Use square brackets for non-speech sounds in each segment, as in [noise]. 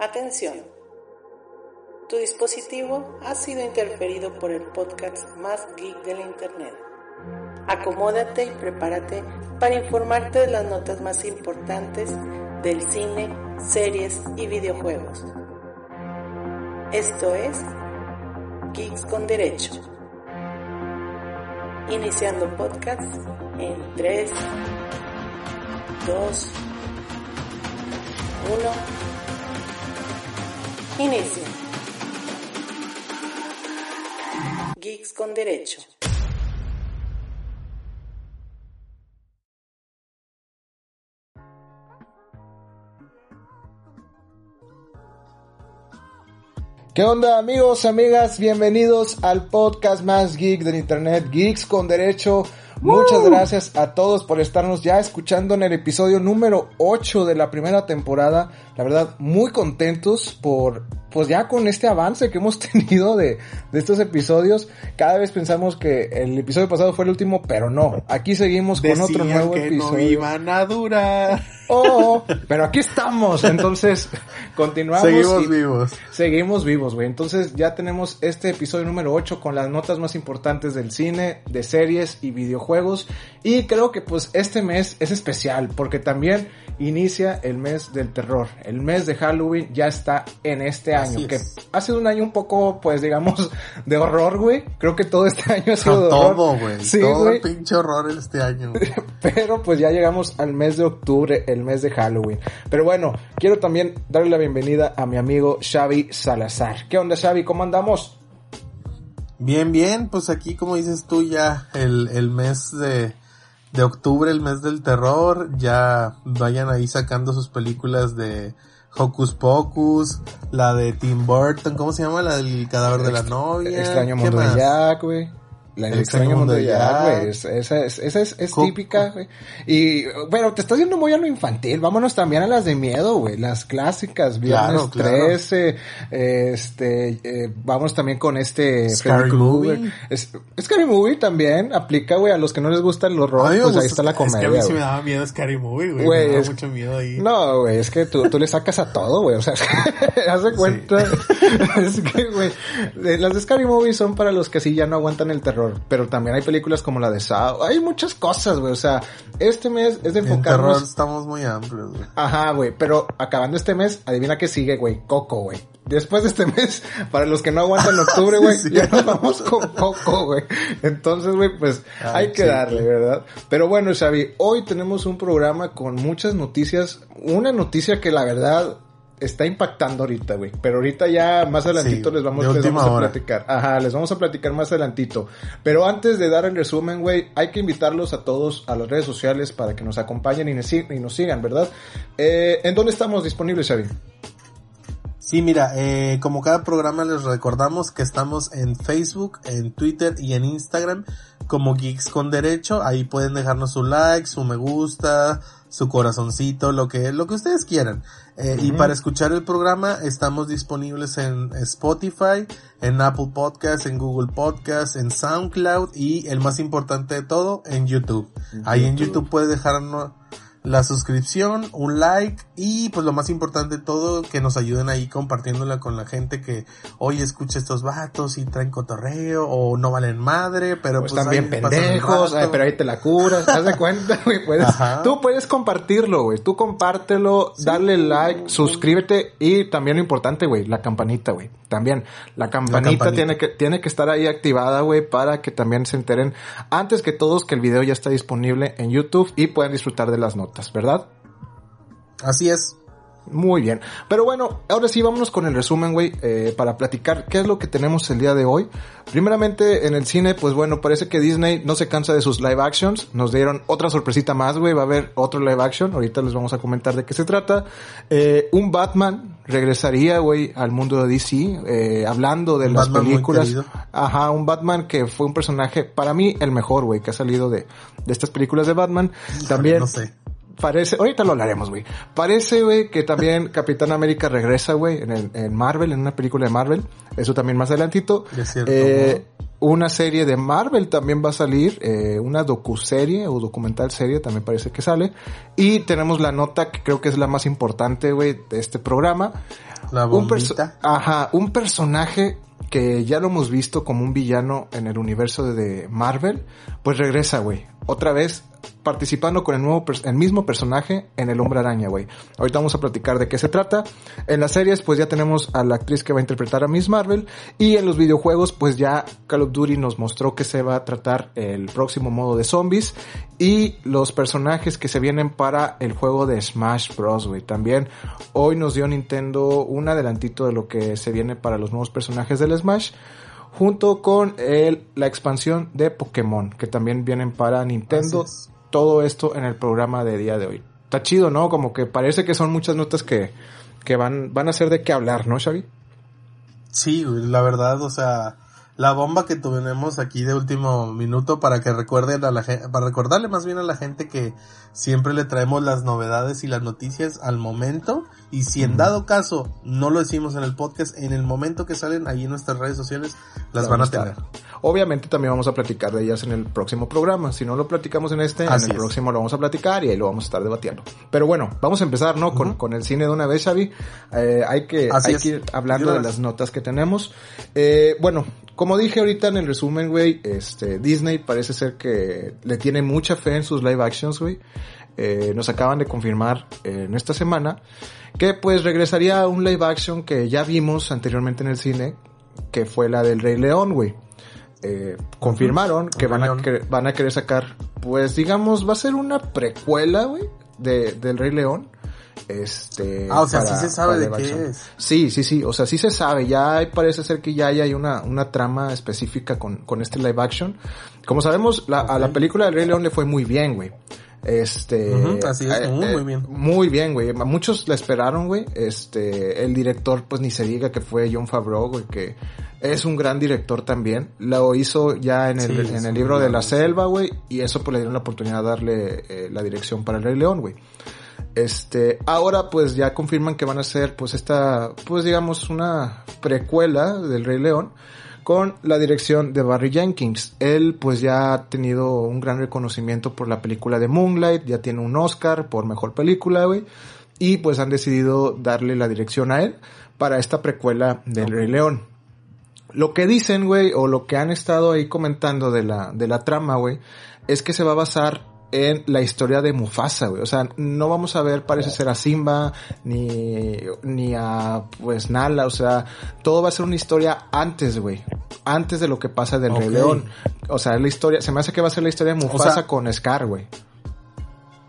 Atención. Tu dispositivo ha sido interferido por el podcast más geek del Internet. Acomódate y prepárate para informarte de las notas más importantes del cine, series y videojuegos. Esto es Geeks con Derecho. Iniciando podcast en 3, 2, 1. Inicia. Geeks con Derecho. ¿Qué onda amigos, amigas? Bienvenidos al podcast más geek del internet, Geeks con Derecho. Muchas gracias a todos por estarnos ya escuchando en el episodio número 8 de la primera temporada. La verdad, muy contentos por, pues ya con este avance que hemos [laughs] tenido de, de estos episodios. Cada vez pensamos que el episodio pasado fue el último, pero no. Aquí seguimos con otro nuevo que episodio. no iban a durar. [laughs] Oh, pero aquí estamos. Entonces, [laughs] continuamos. Seguimos y- vivos. Seguimos vivos, güey. Entonces ya tenemos este episodio número 8 con las notas más importantes del cine, de series y videojuegos. Y creo que pues este mes es especial porque también inicia el mes del terror. El mes de Halloween ya está en este Así año, que ha sido un año un poco, pues digamos, [laughs] de horror, güey. Creo que todo este [laughs] año ha sido de horror. Todo, güey. Sí, Todo güey. el pinche horror este año. [laughs] Pero pues ya llegamos al mes de octubre, el mes de Halloween. Pero bueno, quiero también darle la bienvenida a mi amigo Xavi Salazar. ¿Qué onda Xavi? ¿Cómo andamos? Bien, bien, pues aquí como dices tú ya el, el mes de, de octubre, el mes del terror, ya vayan ahí sacando sus películas de Hocus Pocus, la de Tim Burton, ¿cómo se llama? La del cadáver de la novia. Extraño ¿Qué Mundo de Jack, güey. La del extraño mundo de Jack, güey. Es- Esa es, esa es, típica, güey. Y, bueno, te estás yendo muy a lo infantil. Vámonos también a las de miedo, güey. Las clásicas. Viernes Claro, claro. 13. Este, eh, vamos también con este Scary. Movie. Es, Scary Movie también aplica, güey. A los que no les gusta el horror, pues ahí está la Es que a comedia, mí sí me daba miedo Scary Movie, güey. Me daba es- mucho miedo ahí. No, güey, es que tú, tú le sacas a todo, güey. O sea, [laughs] haz de cuenta. [laughs] es que, güey, eh, las de Scary Movie son para los que sí ya no aguantan el terror. Pero también hay películas como la de Saw. Hay muchas cosas, güey. O sea, este mes es de En terror enfocarnos. estamos muy amplios, güey. Ajá, güey. Pero acabando este mes, adivina qué sigue, güey. Coco, güey. Después de este [laughs] mes, para los que no aguantan [laughs] octubre, güey, Sí, ya nos vamos con Coco, güey. Entonces, güey, pues Ay, hay que sí, darle. ¿verdad? Pero bueno, Xavi, hoy tenemos un programa con muchas noticias. Una noticia que la verdad está impactando ahorita, güey. Pero ahorita ya más adelantito Sí, les vamos, les a hora. platicar. Ajá, les vamos a platicar más adelantito. Pero antes de dar el resumen, güey, hay que invitarlos a todos a las redes sociales para que nos acompañen y nos, sig- y nos sigan, ¿verdad? Eh, ¿En dónde estamos disponibles, Xavi? Sí, mira, eh, como cada programa les recordamos que estamos en Facebook, en Twitter y en Instagram como Geeks con Derecho. Ahí pueden dejarnos su like, su me gusta, su corazoncito, lo que, lo que ustedes quieran. Eh, Y para escuchar el programa estamos disponibles en Spotify, en Apple Podcasts, en Google Podcasts, en SoundCloud y el más importante de todo, en YouTube. Ahí en YouTube. YouTube puedes dejarnos la suscripción, un like y pues lo más importante de todo, que nos ayuden ahí compartiéndola con la gente que hoy escucha estos vatos y traen cotorreo o no valen madre, pero Pues pues, también pendejos, ay, pero ahí te la curas, haz de cuenta, güey, puedes, Ajá. tú puedes compartirlo, güey, tú compártelo, darle like, suscríbete y también lo importante, güey, la campanita, güey, también, la campanita, campanita. tiene que, tiene que estar ahí activada, güey, para que también se enteren antes que todos que el video ya está disponible en YouTube y puedan disfrutar de las notas, ¿verdad? Así es. Muy bien. Pero bueno, ahora sí, vámonos con el resumen, güey, eh, para platicar qué es lo que tenemos el día de hoy. Primeramente, en el cine, pues bueno, parece que Disney no se cansa de sus live actions. Nos dieron otra sorpresita más, güey. Va a haber otro live action. Ahorita les vamos a comentar de qué se trata. Eh, un Batman regresaría, güey, al mundo de DC, eh, hablando de Un las Batman películas. Ajá, un Batman que fue un personaje, para mí, el mejor, güey, que ha salido de, de estas películas de Batman. También, No sé. Parece, ahorita lo hablaremos, güey. Parece, güey, que también [laughs] Capitán América regresa, güey, en, el- en Marvel, en una película de Marvel. Eso también más adelantito. De cierto Eh, una serie de Marvel también va a salir, eh, una docuserie o documental serie también parece que sale. Y tenemos la nota que creo que es la más importante, güey, de este programa. La un. Ajá, un personaje que ya lo hemos visto como un villano en el universo de Marvel, pues regresa, güey. Otra vez participando con el mismo personaje en El Hombre Araña, güey. Ahorita vamos a platicar de qué se trata. En las series pues ya tenemos a la actriz que va a interpretar a Miss Marvel y en los videojuegos pues ya Call of Duty nos mostró que se va a tratar el próximo modo de zombies y los personajes que se vienen para el juego de Smash Bros, güey. También hoy nos dio Nintendo un adelantito de lo que se viene para los nuevos personajes del Smash junto con el, la expansión de Pokémon, que también vienen para Nintendo. Todo esto en el programa de día de hoy. Está chido, ¿no? Como que parece que son muchas notas que, que van, van a ser de qué hablar, ¿no, Xavi? Sí, la verdad, o sea, la bomba que tuvimos aquí de último minuto para que recuerden a la gente, para recordarle más bien a la gente que siempre le traemos las novedades y las noticias al momento y si en dado caso no lo decimos en el podcast, en el momento que salen ahí en nuestras redes sociales las van a tener. Obviamente también vamos a platicar de ellas en el próximo programa. Si no lo platicamos en este, en el próximo lo vamos a platicar y ahí lo vamos a estar debatiendo. Pero bueno, vamos a empezar, ¿no? con, con, el cine de una vez, Xavi. Eh, hay que, hay que ir hablando de las notas que tenemos. Eh, bueno, como dije ahorita en el resumen, güey, este, Disney parece ser que le tiene mucha fe en sus live actions, güey. Eh, nos acaban de confirmar en esta semana que pues regresaría a un live action que ya vimos anteriormente en el cine, que fue la del Rey León, güey. Eh, confirmaron que van a, van a querer sacar, pues digamos, va a ser una precuela, güey, de, del Rey León. Este, ah, o sea, sí se sabe de qué es. Sí, sí, sí, o sea, sí se sabe, ya parece ser que ya hay una, una trama específica con, con este live action. Como sabemos, la, a la película del Rey León le fue muy bien, güey. Este, así es, muy, eh, muy bien. Muy bien, güey. Muchos la esperaron, güey. Este, el director, pues ni se diga que fue John Favreau, güey, que es un gran director también. Lo hizo ya en el, en el libro de la selva, güey, y eso pues le dieron la oportunidad de darle eh, la dirección para el Rey León, güey. Este, ahora pues ya confirman que van a hacer pues esta, pues digamos una precuela del Rey León con la dirección de Barry Jenkins. Él pues ya ha tenido un gran reconocimiento por la película de Moonlight, ya tiene un Oscar por mejor película, güey. Y pues han decidido darle la dirección a él para esta precuela del Rey León. Lo que dicen, güey, o lo que han estado ahí comentando de la, de la trama, güey, es que se va a basar en la historia de Mufasa, güey. O sea, no vamos a ver, parece ser a Simba, ni, ni a, pues, Nala. O sea, todo va a ser una historia antes, güey. Antes de lo que pasa del Rey León. O sea, la historia, se me hace que va a ser la historia de Mufasa con Scar, güey.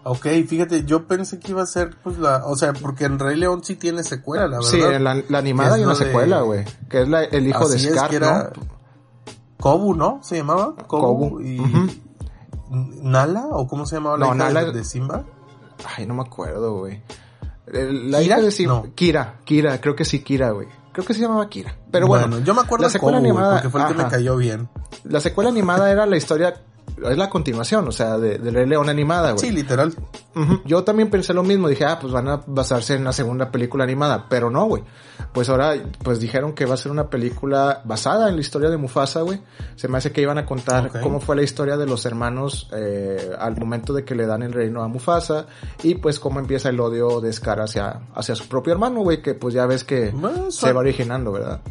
Ok, fíjate, yo pensé que iba a ser, pues, la, o sea, porque en Rey León sí tiene secuela, la verdad. Sí, en la, animada hay una secuela, güey. Que es la, el hijo de Scar, que era ¿no? Kobu, ¿no? Se llamaba Kobu. Y... ¿Nala? ¿O cómo se llamaba la hija Nala... de, Simba? Ay, no me acuerdo, güey. La hija de Simba. Kira, Kira, creo que sí, Kira, güey. Creo que se llamaba Kira. Pero bueno, yo me acuerdo la secuela animada, porque fue el que me cayó bien. La secuela animada era la historia es la continuación, o sea, de, de León animada, güey. Sí, literal. Yo también pensé lo mismo, dije, ah, pues van a basarse en la segunda película animada, pero no, güey. Pues ahora, pues dijeron que va a ser una película basada en la historia de Mufasa, güey. Se me hace que iban a contar cómo fue la historia de los hermanos eh, al momento de que le dan el reino a Mufasa y pues cómo empieza el odio de Scar hacia, hacia su propio hermano, güey, que pues ya ves que se va originando, ¿verdad?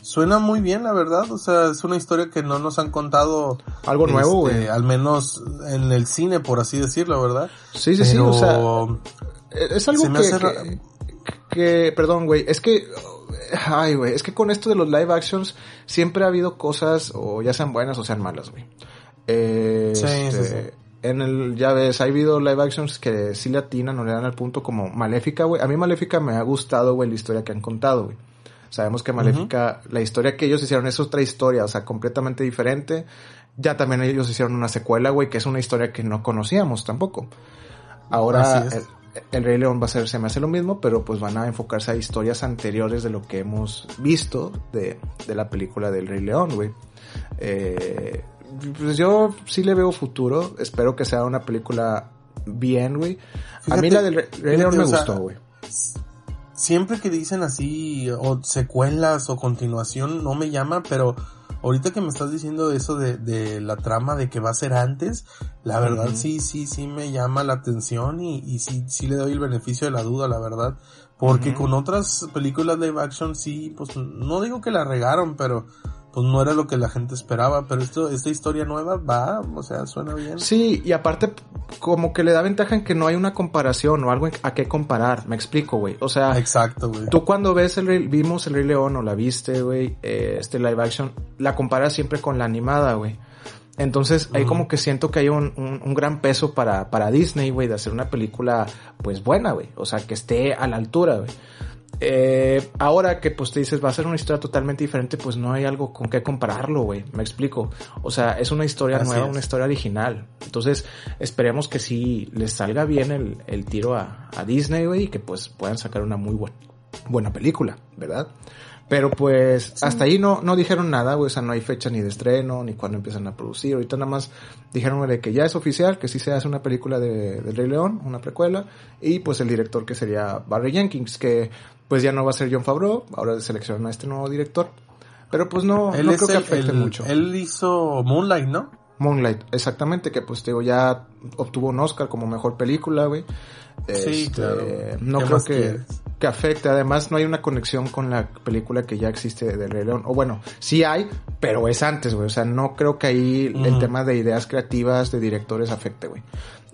Suena muy bien, la verdad. O sea, es una historia que no nos han contado. Algo nuevo, este, güey. Al menos en el cine, por así decirlo, ¿verdad? Sí, sí, sí. O sea, es algo que, que, perdón, güey. Es que, ay, güey. Es que con esto de los live actions siempre ha habido cosas, o ya sean buenas o sean malas, güey. Eh, sí, sí, este, sí. En el, ya ves, ha habido live actions que sí le atinan o le dan al punto como Maléfica, güey. A mí Maléfica me ha gustado, güey, la historia que han contado, güey. Sabemos que Maléfica, la historia que ellos hicieron es otra historia, o sea, completamente diferente. Ya también ellos hicieron una secuela, güey, que es una historia que no conocíamos tampoco. Ahora el, Rey León va a ser, se me hace lo mismo, pero pues van a enfocarse a historias anteriores de lo que hemos visto de, de la película del Rey León, güey. Eh, pues yo sí le veo futuro, espero que sea una película bien, güey. A mí la del Rey León me gustó, güey siempre que dicen así, o secuelas o continuación, no me llama, pero ahorita que me estás diciendo eso de, de la trama de que va a ser antes, la verdad sí, sí, sí me llama la atención y, y sí, sí le doy el beneficio de la duda, la verdad, Porque con otras películas live action sí, pues no digo que la regaron, pero pues no era lo que la gente esperaba, pero esto, esta historia nueva va, o sea, suena bien. Sí, y aparte, como que le da ventaja en que no hay una comparación o algo a qué comparar, me explico, güey. O sea, exacto, güey. Tú cuando ves el vimos el Rey León o la viste, güey, eh, este live action, la comparas siempre con la animada, güey. Entonces, ahí como que siento que hay un, un, gran peso para, para Disney, güey, de hacer una película, pues buena, güey. O sea, que esté a la altura, güey. Eh, ahora que pues te dices va a ser una historia totalmente diferente, pues no hay algo con qué compararlo, güey. Me explico. O sea, es una historia nueva, una historia original. Entonces, esperemos que sí les salga bien el, el tiro a, a Disney, güey, y que pues puedan sacar una muy buena, buena película, ¿verdad? Pero pues hasta ahí no, no dijeron nada, güey, o sea, no hay fecha ni de estreno, ni cuándo empiezan a producir. Ahorita nada más dijeron de que ya es oficial, que sí se hace una película de, de Rey León, una precuela, y pues el director que sería Barry Jenkins, que pues ya no va a ser John Favreau, ahora selecciona a este nuevo director. Pero pues no, él no creo que afecte mucho. Él hizo Moonlight, ¿no? Moonlight, exactamente, que pues digo, ya obtuvo un Oscar como mejor película, güey. Sí, este, claro. No creo que, que afecte. Además, no hay una conexión con la película que ya existe de Rey León. O bueno, sí hay, pero es antes, güey. O sea, no creo que ahí el tema de ideas creativas de directores afecte, güey.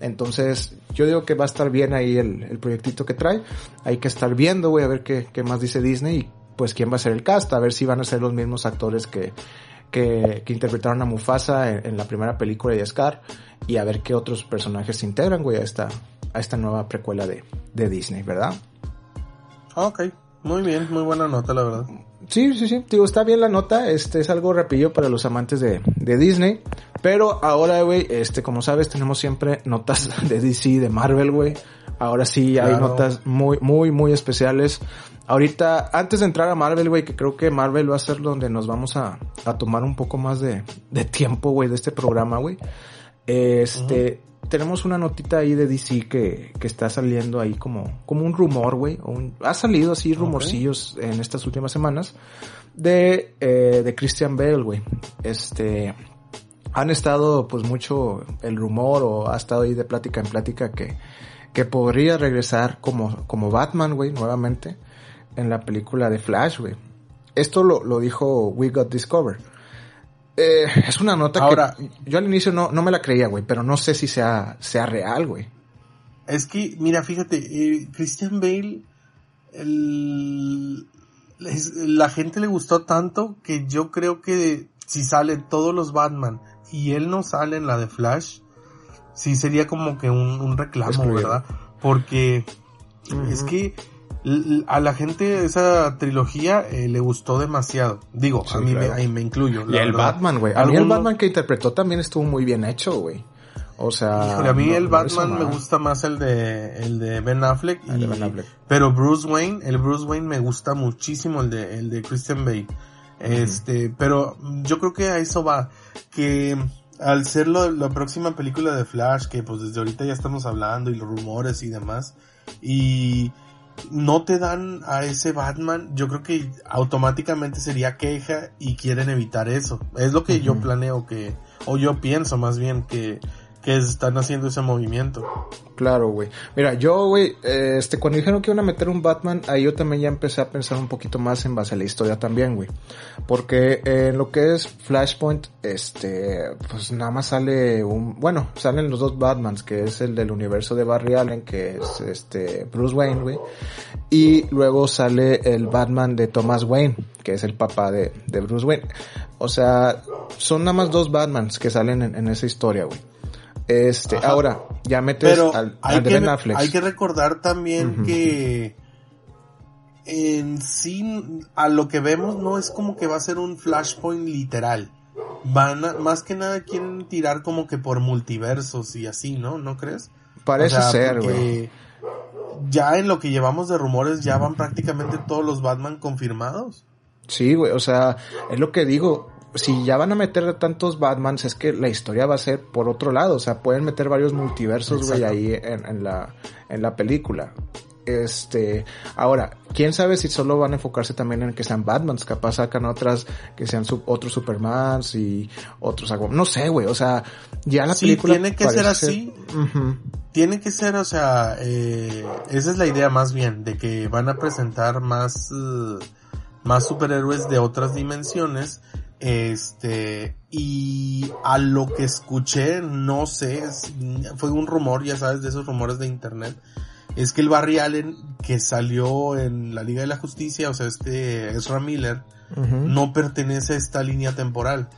Entonces, yo digo que va a estar bien ahí el, el proyectito que trae. Hay que estar viendo, güey, a ver qué, más dice Disney y pues quién va a ser el cast, a ver si van a ser los mismos actores que, que, que interpretaron a Mufasa en, la primera película de Scar y a ver qué otros personajes se integran, güey, a esta, a esta nueva precuela de, de Disney, ¿verdad? Ok, muy bien, muy buena nota, la verdad. Sí, sí, sí, digo, está bien la nota, este es algo rapidillo para los amantes de, de Disney, pero ahora, güey, este, como sabes, tenemos siempre notas [laughs] de DC, de Marvel, güey. Ahora sí hay notas muy, muy, muy especiales. Ahorita, antes de entrar a Marvel, güey, que creo que Marvel va a ser donde nos vamos a, a tomar un poco más de, de tiempo, güey, de este programa, güey. Este, tenemos una notita ahí de DC que, que está saliendo ahí como, como un rumor, güey. Ha salido así rumorcillos en estas últimas semanas de, eh, de Christian Bale, güey. Este, han estado pues mucho el rumor o ha estado ahí de plática en plática que, que podría regresar como, como Batman, güey, nuevamente en la película de Flash, güey. Esto lo, lo dijo We Got Discover. Eh, es una nota Ahora, que yo al inicio no, no me la creía, güey, pero no sé si sea, sea real, güey. Es que, mira, fíjate, eh, Christian Bale, el, la gente le gustó tanto que yo creo que si salen todos los Batman y él no sale en la de Flash, sí sería como que un, reclamo, ¿verdad? Porque es que a la gente esa trilogía eh, le gustó demasiado. Digo, a mí me, me, incluyo. Y el Batman, güey. A mí el Batman que interpretó también estuvo muy bien hecho, güey. O sea, a mí el Batman me gusta más el de el de Ben Affleck, y, ben Affleck. pero Bruce Wayne, el Bruce Wayne me gusta muchísimo el de el de Christian Bale. Este, pero yo creo que a eso va que al ser la próxima película de Flash que pues desde ahorita ya estamos hablando y los rumores y demás y no te dan a ese Batman, yo creo que automáticamente sería queja y quieren evitar eso. Es lo que yo planeo que, o yo pienso más bien que, que están haciendo ese movimiento. Claro, güey. Mira, yo, güey, este, cuando dijeron que iban a meter un Batman, ahí yo también ya empecé a pensar un poquito más en base a la historia también, güey. Porque en lo que es Flashpoint, este, pues nada más sale un, bueno, salen los dos Batmans, que es el del universo de Barry Allen, que es este, Bruce Wayne, güey. Y luego sale el Batman de Thomas Wayne, que es el papá de, de Bruce Wayne. O sea, son nada más dos Batmans que salen en, en esa historia, güey. Este, ahora, ya metes al, hay que, Hay que recordar también que en sí, a lo que vemos no es como que va a ser un flashpoint literal. Van más que nada quieren tirar como que por multiversos y así, ¿no? ¿No crees? Parece ser, güey. Ya en lo que llevamos de rumores ya van prácticamente todos los Batman confirmados. Sí, güey, o sea, es lo que digo si ya van a meter tantos Batmans, es que la historia va a ser por otro lado. O sea, pueden meter varios multiversos, güey, ahí en, la, en la película. Este, ahora, quién sabe si solo van a enfocarse también en que sean Batmans, capaz sacan otras que sean otros Supermans y otros algo, no sé, güey, o sea, ya la sí, película tiene que ser así. Tiene que ser, o sea, eh, esa es la idea más bien, de que van a presentar más, uh, más superhéroes de otras dimensiones este, y a lo que escuché, no sé, fue un rumor, ya sabes, de esos rumores de internet, es que el Barry Allen que salió en la Liga de la Justicia, o sea, este Ezra Miller, no pertenece a esta línea temporal,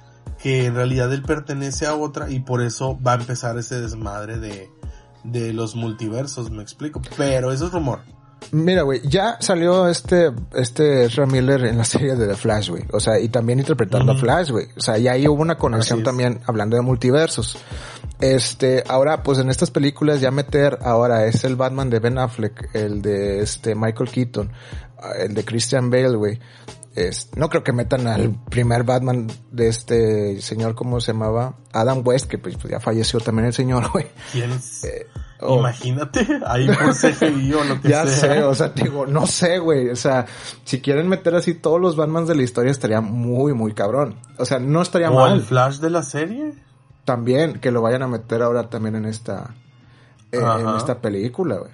que en realidad él pertenece a otra y por eso va a empezar ese desmadre de, de los multiversos, me explico, pero eso es rumor. Mira, güey, ya salió este, este Ezra Miller en la serie de The Flash, güey. O sea, y también interpretando a Flash, güey. O sea, ya ahí hubo una conexión también hablando de multiversos. Este, ahora, pues en estas películas ya meter, ahora es el Batman de Ben Affleck, el de este Michael Keaton, el de Christian Bale, güey. Es, no creo que metan al primer Batman de este señor, ¿cómo se llamaba? Adam West, que pues, ya falleció también el señor, güey. ¿Quién es? Eh, Oh. Imagínate, ahí por CGI o lo que ya sea. sé, o sea, digo, no sé, güey. O sea, si quieren meter así todos los Batmans de la historia estaría muy, muy cabrón. O sea, no estaría mal. ¿O el Flash de la serie? También, que lo vayan a meter ahora también en esta, en, esta película, güey.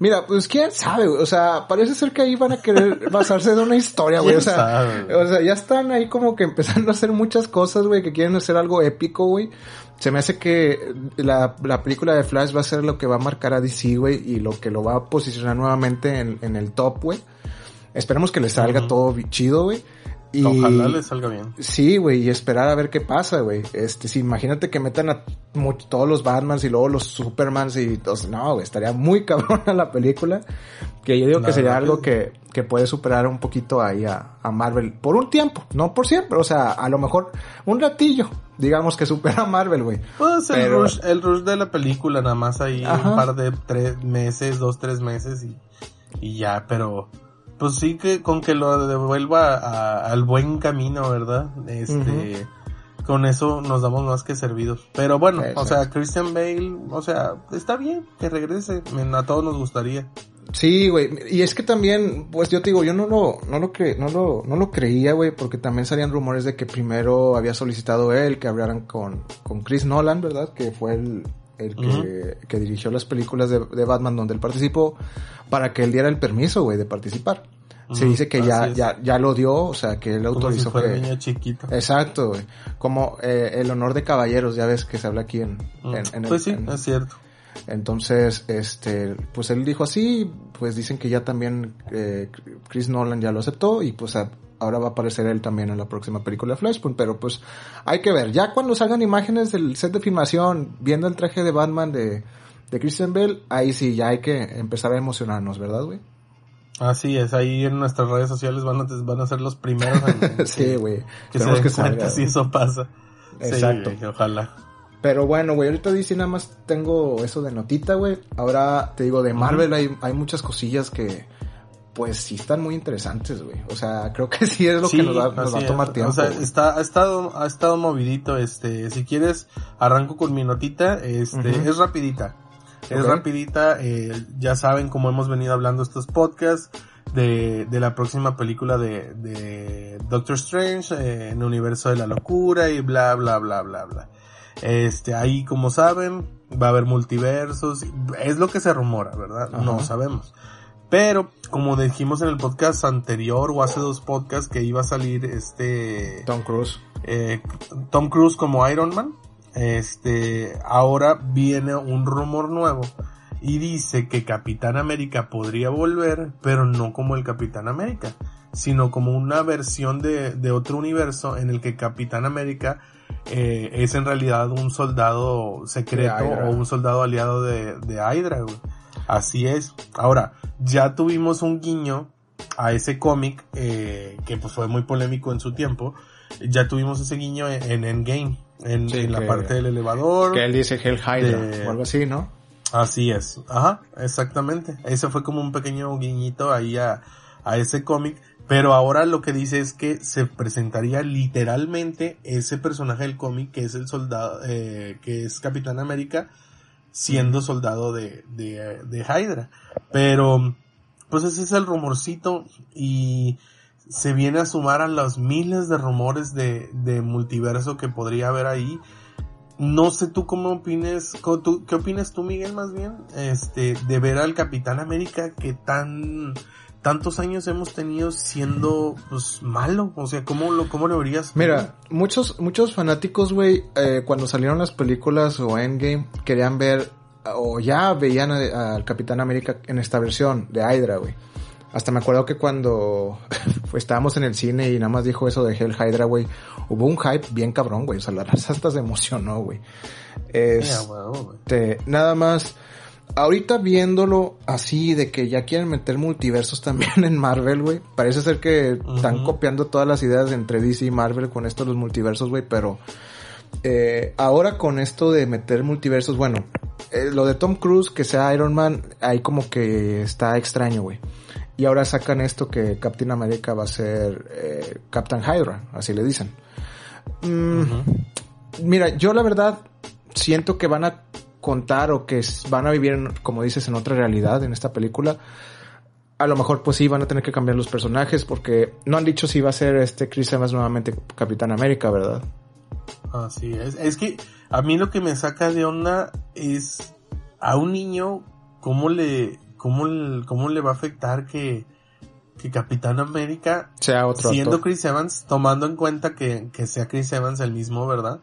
Mira, pues quién sabe, güey. O sea, parece ser que ahí van a querer [laughs] basarse de una historia, güey. O sea, o sea, ya están ahí como que empezando a hacer muchas cosas, güey, que quieren hacer algo épico, güey se me hace que la, la, película de Flash va a ser lo que va a marcar a DC, güey, y lo que lo va a posicionar nuevamente en, en el top, güey. Esperemos que le salga todo chido, güey. Y, Ojalá le salga bien. Sí, güey, y esperar a ver qué pasa, güey. Este, sí, imagínate que metan a todos los Batmans y luego los Supermans y todos. No, güey, estaría muy [laughs] cabrona la película. Que yo digo que sería algo que, que puede superar un poquito ahí a, a, Marvel. Por un tiempo, no por siempre. O sea, a lo mejor un ratillo, digamos que supera a Marvel, güey. Pues el, rush, el rush de la película, nada más ahí un par de tres meses, dos, tres meses y, y ya, pero pues sí que con que lo devuelva al buen camino, ¿verdad? Este, con eso nos damos más que servidos. Pero bueno, o sea, Christian Bale, o sea, está bien que regrese, a todos nos gustaría. Sí, güey, y es que también, pues yo te digo, yo no lo, no lo cre no lo, no lo creía, güey, porque también salían rumores de que primero había solicitado él que hablaran con, con Chris Nolan, ¿verdad? Que fue el, el que, que, dirigió las películas de, de, Batman donde él participó, para que él diera el permiso, güey, de participar. Se dice que ya, ya, ya lo dio, o sea, que él autorizó Como si niño chiquito. Exacto, güey. Como eh, el honor de caballeros, ya ves que se habla aquí en, en, Pues sí, es cierto. Entonces, este, pues él dijo así, pues dicen que ya también eh, Chris Nolan ya lo aceptó y pues ahora va a aparecer él también en la próxima película de Flashpoint, pero pues hay que ver, ya cuando salgan imágenes del set de filmación, viendo el traje de Batman de, de Christian Bell, ahí sí, ya hay que empezar a emocionarnos, ¿verdad, güey? Así es, ahí en nuestras redes sociales van a, van a ser los primeros en, [laughs] sí, güey. Que, se que salga, si eso pasa. Exacto. ojalá. Pero bueno, güey, ahorita dice nada más tengo eso de notita, güey. Ahora te digo, de Marvel hay, hay muchas cosillas que, pues sí están muy interesantes, güey. O sea, creo que [laughs] sí es lo que nos va, a tomar tiempo. O sea, está, ha estado, ha estado movidito, este, si quieres, arranco con mi notita, este, es rapidita. Es rapidita, eh, ya saben como hemos venido hablando estos podcasts de, de la próxima película de, de Doctor Strange eh, en el universo de la locura y bla bla bla bla bla. Este, ahí como saben, va a haber multiversos, es lo que se rumora, ¿verdad? No sabemos. Pero, como dijimos en el podcast anterior o hace dos podcasts que iba a salir este... Tom Cruise. Eh, Tom Cruise como Iron Man. Este, ahora viene un rumor nuevo y dice que Capitán América podría volver, pero no como el Capitán América, sino como una versión de, de otro universo en el que Capitán América eh, es en realidad un soldado secreto o un soldado aliado de, de Hydra. Así es. Ahora, ya tuvimos un guiño a ese cómic eh, que pues fue muy polémico en su tiempo. Ya tuvimos ese guiño en Endgame en, la parte del elevador. Que él dice Hell Hydra o algo así, ¿no? Así es, ajá, exactamente. Ese fue como un pequeño guiñito ahí a, a ese cómic. Pero ahora lo que dice es que se presentaría literalmente ese personaje del cómic que es el soldado, eh, que es Capitán América, siendo soldado de, de, de Hydra. Pero pues ese es el rumorcito y se viene a sumar a los miles de rumores de, de multiverso que podría haber ahí. No sé tú cómo opines, ¿qué opinas tú Miguel más bien? Este, de ver al Capitán América que tan, tantos años hemos tenido siendo pues malo, o sea, ¿cómo lo, cómo lo verías? Mira, muchos, muchos fanáticos, güey, eh, cuando salieron las películas o Endgame, querían ver, o ya veían al Capitán América en esta versión de Hydra, güey. Hasta me acuerdo que cuando [laughs] estábamos en el cine y nada más dijo eso de Hell Hydra, güey, hubo un hype bien cabrón, güey. O sea, la raza hasta se emocionó, güey. Este, nada más, ahorita viéndolo así de que ya quieren meter multiversos también [laughs] en Marvel, güey. Parece ser que están copiando todas las ideas entre DC y Marvel con esto de los multiversos, güey, pero eh, ahora con esto de meter multiversos, bueno, eh, lo de Tom Cruise, que sea Iron Man, ahí como que está extraño, güey. Y ahora sacan esto que Captain America va a ser eh, Captain Hydra, así le dicen. Mm, mira, yo la verdad siento que van a contar o que van a vivir, como dices, en otra realidad en esta película. A lo mejor pues sí van a tener que cambiar los personajes porque no han dicho si va a ser este Chris Evans nuevamente Capitán América, ¿verdad? Así es. Es que a mí lo que me saca de onda es a un niño cómo le ¿cómo, cómo le va a afectar que, que Capitán América sea otro siendo Chris Evans, tomando en cuenta que, que sea Chris Evans el mismo, ¿verdad?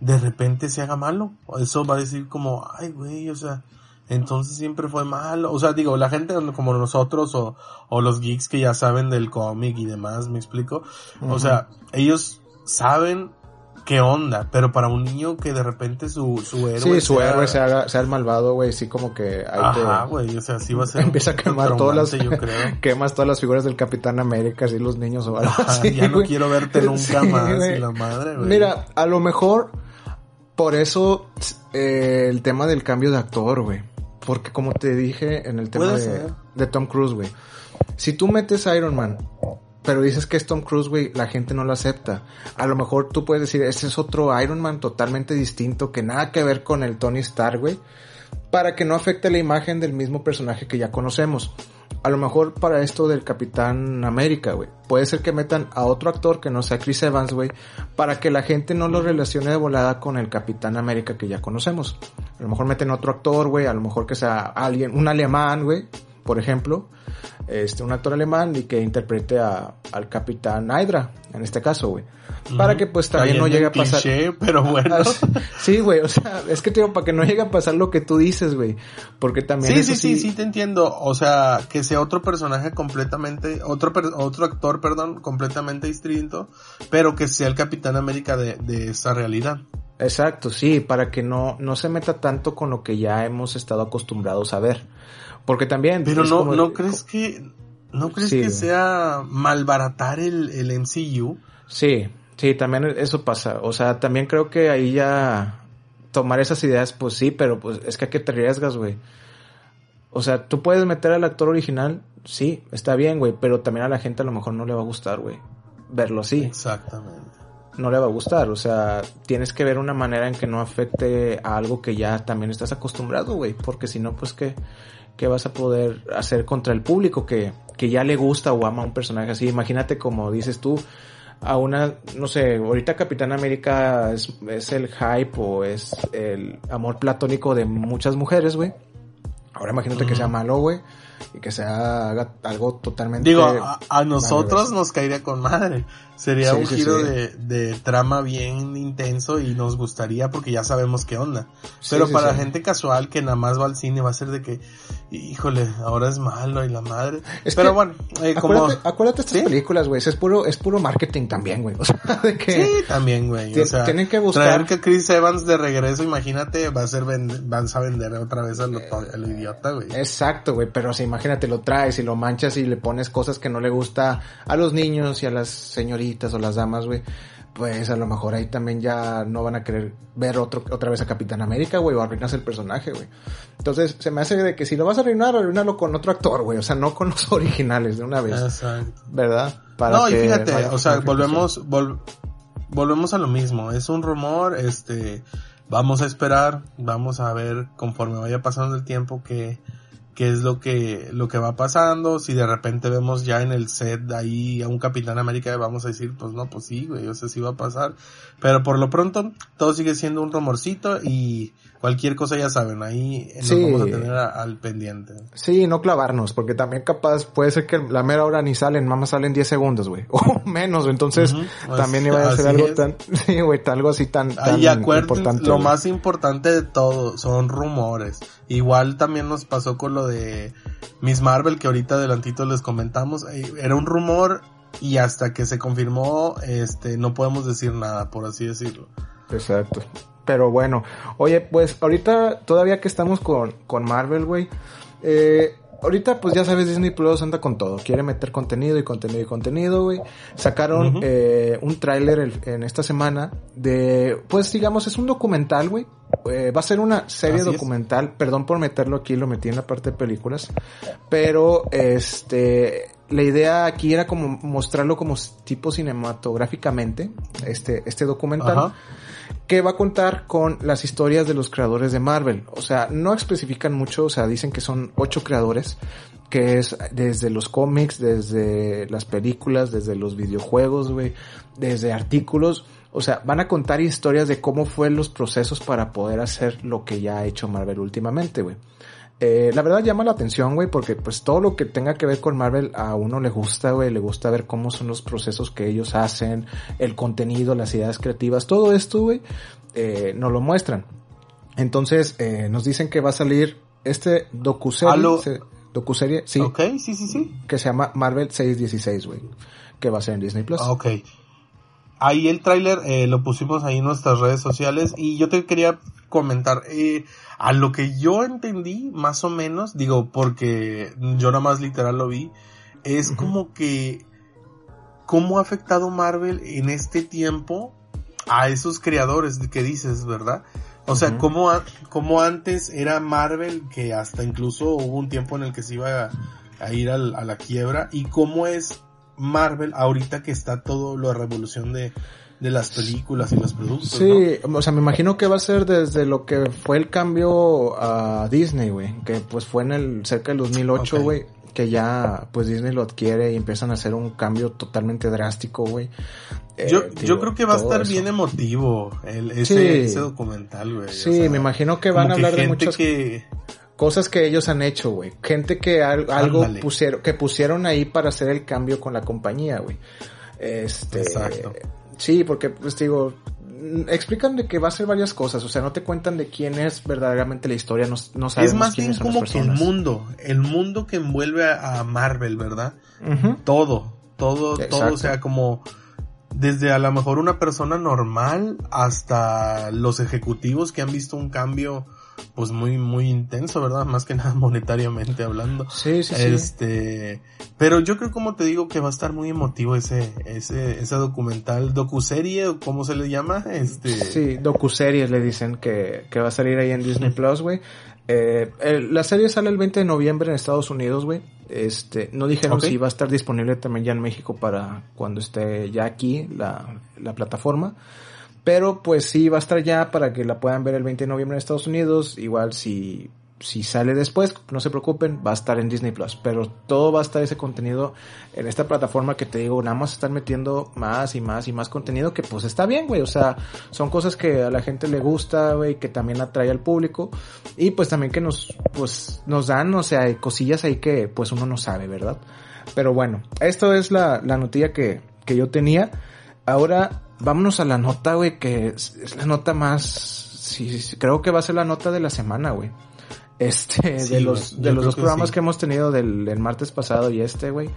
De repente se haga malo. Eso va a decir como, ay güey, o sea, entonces siempre fue malo. O sea, digo, la gente como nosotros o, o los geeks que ya saben del cómic y demás, me explico. O sea, ellos saben qué onda, pero para un niño que de repente su, su héroe. Sí, su héroe sea, sea el malvado, güey, sí como que. Ajá, güey, o sea, sí va a ser. [laughs] Empieza a quemar todas las. Yo creo. [laughs] quemas todas las figuras del Capitán América, así los niños o algo así. Ya no quiero verte [laughs] nunca más, la madre, güey. Mira, a lo mejor, por eso, eh, el tema del cambio de actor, güey. Porque como te dije en el tema de, de Tom Cruise, güey. Si tú metes a Iron Man pero dices que es Tom Cruise, güey, la gente no lo acepta. A lo mejor tú puedes decir, este es otro Iron Man totalmente distinto, que nada que ver con el Tony Stark, güey, para que no afecte la imagen del mismo personaje que ya conocemos. A lo mejor para esto del Capitán América, güey, puede ser que metan a otro actor que no sea Chris Evans, güey, para que la gente no lo relacione de volada con el Capitán América que ya conocemos. A lo mejor meten otro actor, güey, a lo mejor que sea alguien, un alemán, güey, por ejemplo, este, un actor alemán y que interprete a, al Capitán Hydra, en este caso, güey. Para que pues también no llegue a pasar. pero bueno. [laughs] sí, güey, o sea, es que digo, para que no llegue a pasar lo que tú dices, güey. Porque también. Sí, sí, sí, sí, te entiendo. O sea, que sea otro personaje completamente, otro, otro actor, perdón, completamente distinto, pero que sea el Capitán América de, de esa realidad. Exacto, sí, para que no, no se meta tanto con lo que ya hemos estado acostumbrados a ver. Porque también... Pero no, ¿no crees que... ¿No crees que sea malbaratar el, el MCU? Sí, sí, también eso pasa. O sea, también creo que ahí ya tomar esas ideas, pues sí, pero pues es que a qué te arriesgas, güey. O sea, tú puedes meter al actor original, sí, está bien, güey, pero también a la gente a lo mejor no le va a gustar, güey, verlo así. Exactamente. No le va a gustar, o sea, tienes que ver una manera en que no afecte a algo que ya también estás acostumbrado, güey, porque si no, pues que ¿qué vas a poder hacer contra el público que, que ya le gusta o ama a un personaje así? Imagínate como dices tú, a una, no sé, ahorita Capitán América es, es el hype o es el amor platónico de muchas mujeres, güey. Ahora imagínate que sea malo, güey y que se haga algo totalmente... Digo, a, nosotros nos caería con madre. Sería un giro De, de, trama bien intenso y nos gustaría porque ya sabemos qué onda. Pero para gente casual que nada más va al cine va a ser de que, híjole, ahora es malo y la madre. Pero bueno, eh, como... Acuérdate, estas películas, güey, es puro, es puro marketing también, güey. O sea, [laughs] de que... Sí, también, güey. O sea, tienen que buscar... Traer que Chris Evans de regreso, imagínate, va a ser, van a vender otra vez al, al idiota, güey. Exacto, güey, pero imagínate, lo traes y lo manchas y le pones cosas que no le gusta a los niños y a las señoritas o las damas, güey. Pues a lo mejor ahí también ya no van a querer ver otro, otra vez a Capitán América, güey, o arruinas el personaje, güey. Entonces, se me hace de que si lo vas a arruinar, arruinalo con otro actor, güey. O sea, no con los [laughs] originales de una vez. Exacto. ¿Verdad? Para no, y fíjate, o sea, volvemos, volvemos a lo mismo. Es un rumor, este, vamos a esperar, vamos a ver conforme vaya pasando el tiempo que qué es lo que, lo que va pasando, si de repente vemos ya en el set ahí a un Capitán América, vamos a decir, pues no, pues sí, güey, o sea, sí va a pasar. Pero por lo pronto, todo sigue siendo un rumorcito y cualquier cosa ya saben, ahí nos vamos a tener al pendiente. Sí, no clavarnos, porque también capaz puede ser que la mera hora ni salen, mamá salen 10 segundos, güey, [laughs] o menos, entonces pues, también iba a ser algo tan, [laughs] sí, güey, algo así tan, tan importante. Lo más importante de todo son rumores. Igual también nos pasó con lo de Miss Marvel, que ahorita adelantito les comentamos, eh, era un rumor y hasta que se confirmó, este, no podemos decir nada, por así decirlo. Exacto. Pero bueno, oye, pues ahorita todavía que estamos con, con Marvel, güey. Eh, ahorita pues ya sabes, Disney Plus anda con todo. Quiere meter contenido y contenido y contenido, güey. Sacaron eh, un tráiler en esta semana de, pues digamos, es un documental, güey. Eh, va a ser una serie documental. Perdón por meterlo aquí, lo metí en la parte de películas. Pero, este, la idea aquí era como mostrarlo como tipo cinematográficamente, este, este documental que va a contar con las historias de los creadores de Marvel. O sea, no especifican mucho, o sea, dicen que son ocho creadores, que es desde los cómics, desde las películas, desde los videojuegos, güey, desde artículos. O sea, van a contar historias de cómo fueron los procesos para poder hacer lo que ya ha hecho Marvel últimamente, güey. Eh, la verdad llama la atención, güey, porque pues todo lo que tenga que ver con Marvel a uno le gusta, güey, le gusta ver cómo son los procesos que ellos hacen, el contenido, las ideas creativas, todo esto, güey, eh, nos lo muestran. Entonces, eh, nos dicen que va a salir este docuserie, docuserie, sí. Ok, sí, sí, sí. Que se llama Marvel 616, güey, que va a ser en Disney Plus. Ok. Ahí el tráiler eh, lo pusimos ahí en nuestras redes sociales y yo te quería comentar, eh, a lo que yo entendí, más o menos, digo, porque yo nada más literal lo vi, es como que cómo ha afectado Marvel en este tiempo a esos creadores que dices, ¿verdad? O sea, cómo, antes era Marvel, que hasta incluso hubo un tiempo en el que se iba a, ir a la quiebra, y cómo es Marvel ahorita que está todo de revolución de, de las películas y los productos. Sí, o sea, me imagino que va a ser desde lo que fue el cambio a Disney, güey, que pues fue en el cerca del 2008, güey, que ya pues Disney lo adquiere y empiezan a hacer un cambio totalmente drástico, güey. yo, eh, yo creo que va a estar bien emotivo el, ese, ese documental, güey. Sí, me imagino que van a hablar de muchas cosas que ellos han hecho, güey. Gente que algo pusieron, que pusieron ahí para hacer el cambio con la compañía, güey. Este, Exacto Sí, porque, pues digo, explican de que va a ser varias cosas, o sea, no te cuentan de quién es verdaderamente la historia, no, no sabemos Es más bien como que el mundo, el mundo que envuelve a, Marvel, ¿verdad? Todo, todo, todo, o sea, como desde a lo mejor una persona normal hasta los ejecutivos que han visto un cambio pues muy, muy intenso, ¿verdad? Más que [laughs] nada monetariamente hablando. Sí, sí, sí. Este, pero yo creo, como te digo, que va a estar muy emotivo ese, ese, ese documental, docuserie, o cómo se le llama, este. Sí, docuseries le dicen que, que va a salir ahí en Disney Plus, güey. Eh, la serie sale el 20 de noviembre en Estados Unidos, güey. Este, no dijeron si va a estar disponible también ya en México para cuando esté ya aquí la, la plataforma. Pero pues sí, va a estar ya para que la puedan ver el 20 de noviembre en Estados Unidos. Igual si, si sale después, no se preocupen, va a estar en Disney Plus. Pero todo va a estar ese contenido en esta plataforma que te digo, nada más están metiendo más y más y más contenido que pues está bien, güey. O sea, son cosas que a la gente le gusta, güey, que también atrae al público. Y pues también que nos, pues, nos dan, o sea, cosillas ahí que pues uno no sabe, ¿verdad? Pero bueno, esto es la, la noticia que, que yo tenía. Ahora vámonos a la nota, güey, que es, la nota más, sí, creo que va a ser la nota de la semana, güey. Este, de los, de los dos programas que hemos tenido del, del martes pasado y este, güey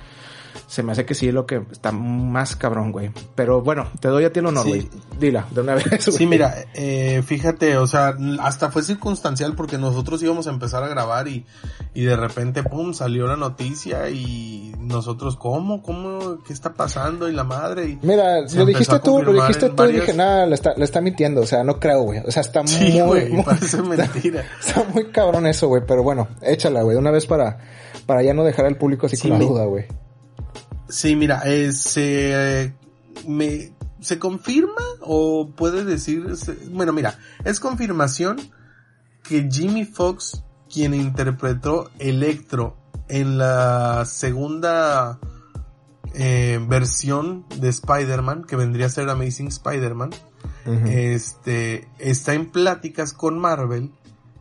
se me hace que sí es lo que está más cabrón, güey. Pero bueno, te doy a ti el honor, güey. Dila, de una vez. Sí, mira, eh, fíjate, o sea, hasta fue circunstancial porque nosotros íbamos a empezar a grabar y, y de repente, pum, salió la noticia y nosotros, ¿cómo? ¿Cómo? ¿Qué está pasando? Y la madre. Y mira, lo dijiste tú, lo dijiste tú y dije, nada, le está, le está mintiendo, o sea, no creo, güey. O sea, está sí, muy, muy parece [laughs] mentira. Está, muy cabrón eso, güey, pero bueno, échala, güey, de una vez para, para ya no dejar al público así con la duda, güey. Sí, mira, eh, se, me, se confirma o puede decir, bueno, mira, es confirmación que Jimmy Fox quien interpretó Electro en la segunda eh, versión de Spider-Man, que vendría a ser Amazing Spider-Man, este, está en pláticas con Marvel,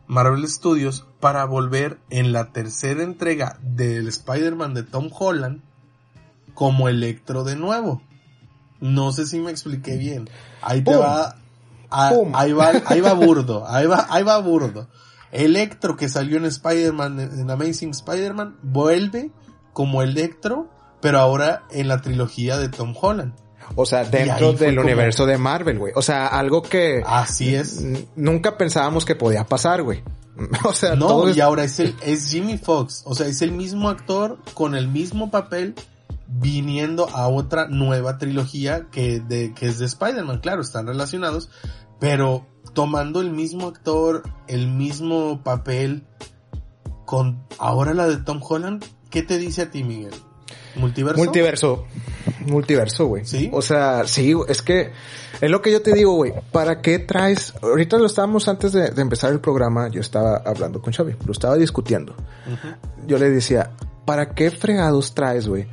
Marvel Studios, para volver en la tercera entrega del Spider-Man de Tom Holland como Electro de nuevo. No sé si me expliqué bien. Ahí te va, ahí va, ahí va burdo, ahí va, ahí va burdo. Electro que salió en Spider-Man, en Amazing Spider-Man, vuelve como Electro, pero ahora en la trilogía de Tom Holland. O sea, dentro del universo de Marvel, güey. O sea, algo que... Así es. Nunca pensábamos que podía pasar, güey. [laughs] O sea, no, todo y ahora es el, es Jimmy Fox. O sea, es el mismo actor con el mismo papel viniendo a otra nueva trilogía que de, que es de Spider-Man. Claro, están relacionados, pero tomando el mismo actor, el mismo papel, con ahora la de Tom Holland, ¿qué te dice a ti, Miguel? ¿Multiverso? Multiverso. Multiverso, güey. ¿Sí? O sea, sí, es que es lo que yo te digo, güey. ¿Para qué traes? Ahorita lo estábamos antes de, empezar el programa, yo estaba hablando con Xavi, lo estaba discutiendo. Yo le decía, ¿para qué fregados traes, güey?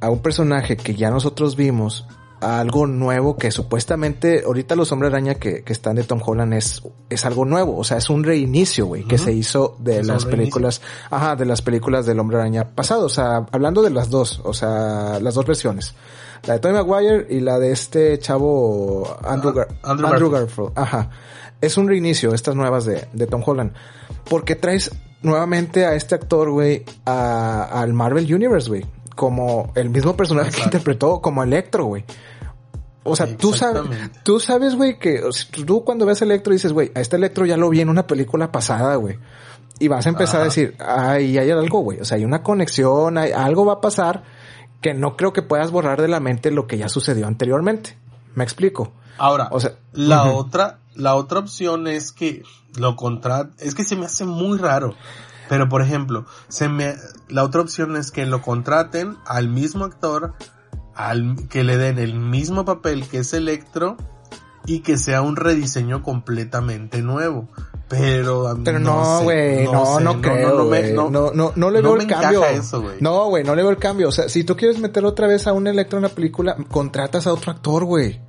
A un personaje que ya nosotros vimos algo nuevo que supuestamente ahorita los hombres araña que, que están de Tom Holland es, es algo nuevo, o sea, es un reinicio, güey, que se hizo de las películas, ajá, de las películas del hombre araña pasado, o sea, hablando de las dos, o sea, las dos versiones. La de Tony Maguire y la de este chavo Andrew, ah, Andrew, Garfield. Ajá. Es un reinicio, estas nuevas de, de Tom Holland. Porque traes nuevamente a este actor, güey, al Marvel Universe, güey como el mismo personaje que interpretó como Electro, güey. O sea, tú sabes, tú sabes, güey, que tú cuando ves Electro dices, güey, a este Electro ya lo vi en una película pasada, güey. Y vas a empezar a decir, ay, hay algo, güey. O sea, hay una conexión, hay, algo va a pasar que no creo que puedas borrar de la mente lo que ya sucedió anteriormente. ¿Me explico? Ahora, o sea, la otra, la otra opción es que lo contra, es que se me hace muy raro. Pero por ejemplo, se me, la otra opción es que lo contraten al mismo actor, al, que le den el mismo papel que es Electro y que sea un rediseño completamente nuevo. Pero, Pero no, güey, no, no, creo, no, no, no, no, le veo el cambio. Eso, no, güey, no le veo el cambio. O sea, si tú quieres meter otra vez a un Electro en la película, contratas a otro actor, güey.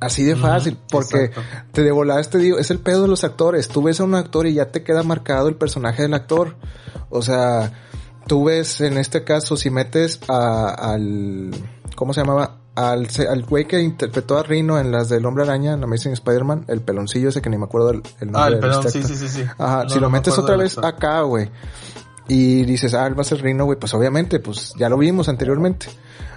Así de fácil, porque te de volada te digo, es el pedo de los actores. Tú ves a un actor y ya te queda marcado el personaje del actor. O sea, tú ves en este caso, si metes a, al, ¿cómo se llamaba? Al, al güey que interpretó a Rino en las del Hombre Araña, en Amazing Spider-Man, el peloncillo ese que ni me acuerdo el, el nombre. Ah, el pelón, sí, sí, sí, sí. Ajá, si lo metes otra vez acá, güey, y dices, ah, va a ser Rino, güey, pues obviamente, pues ya lo vimos anteriormente.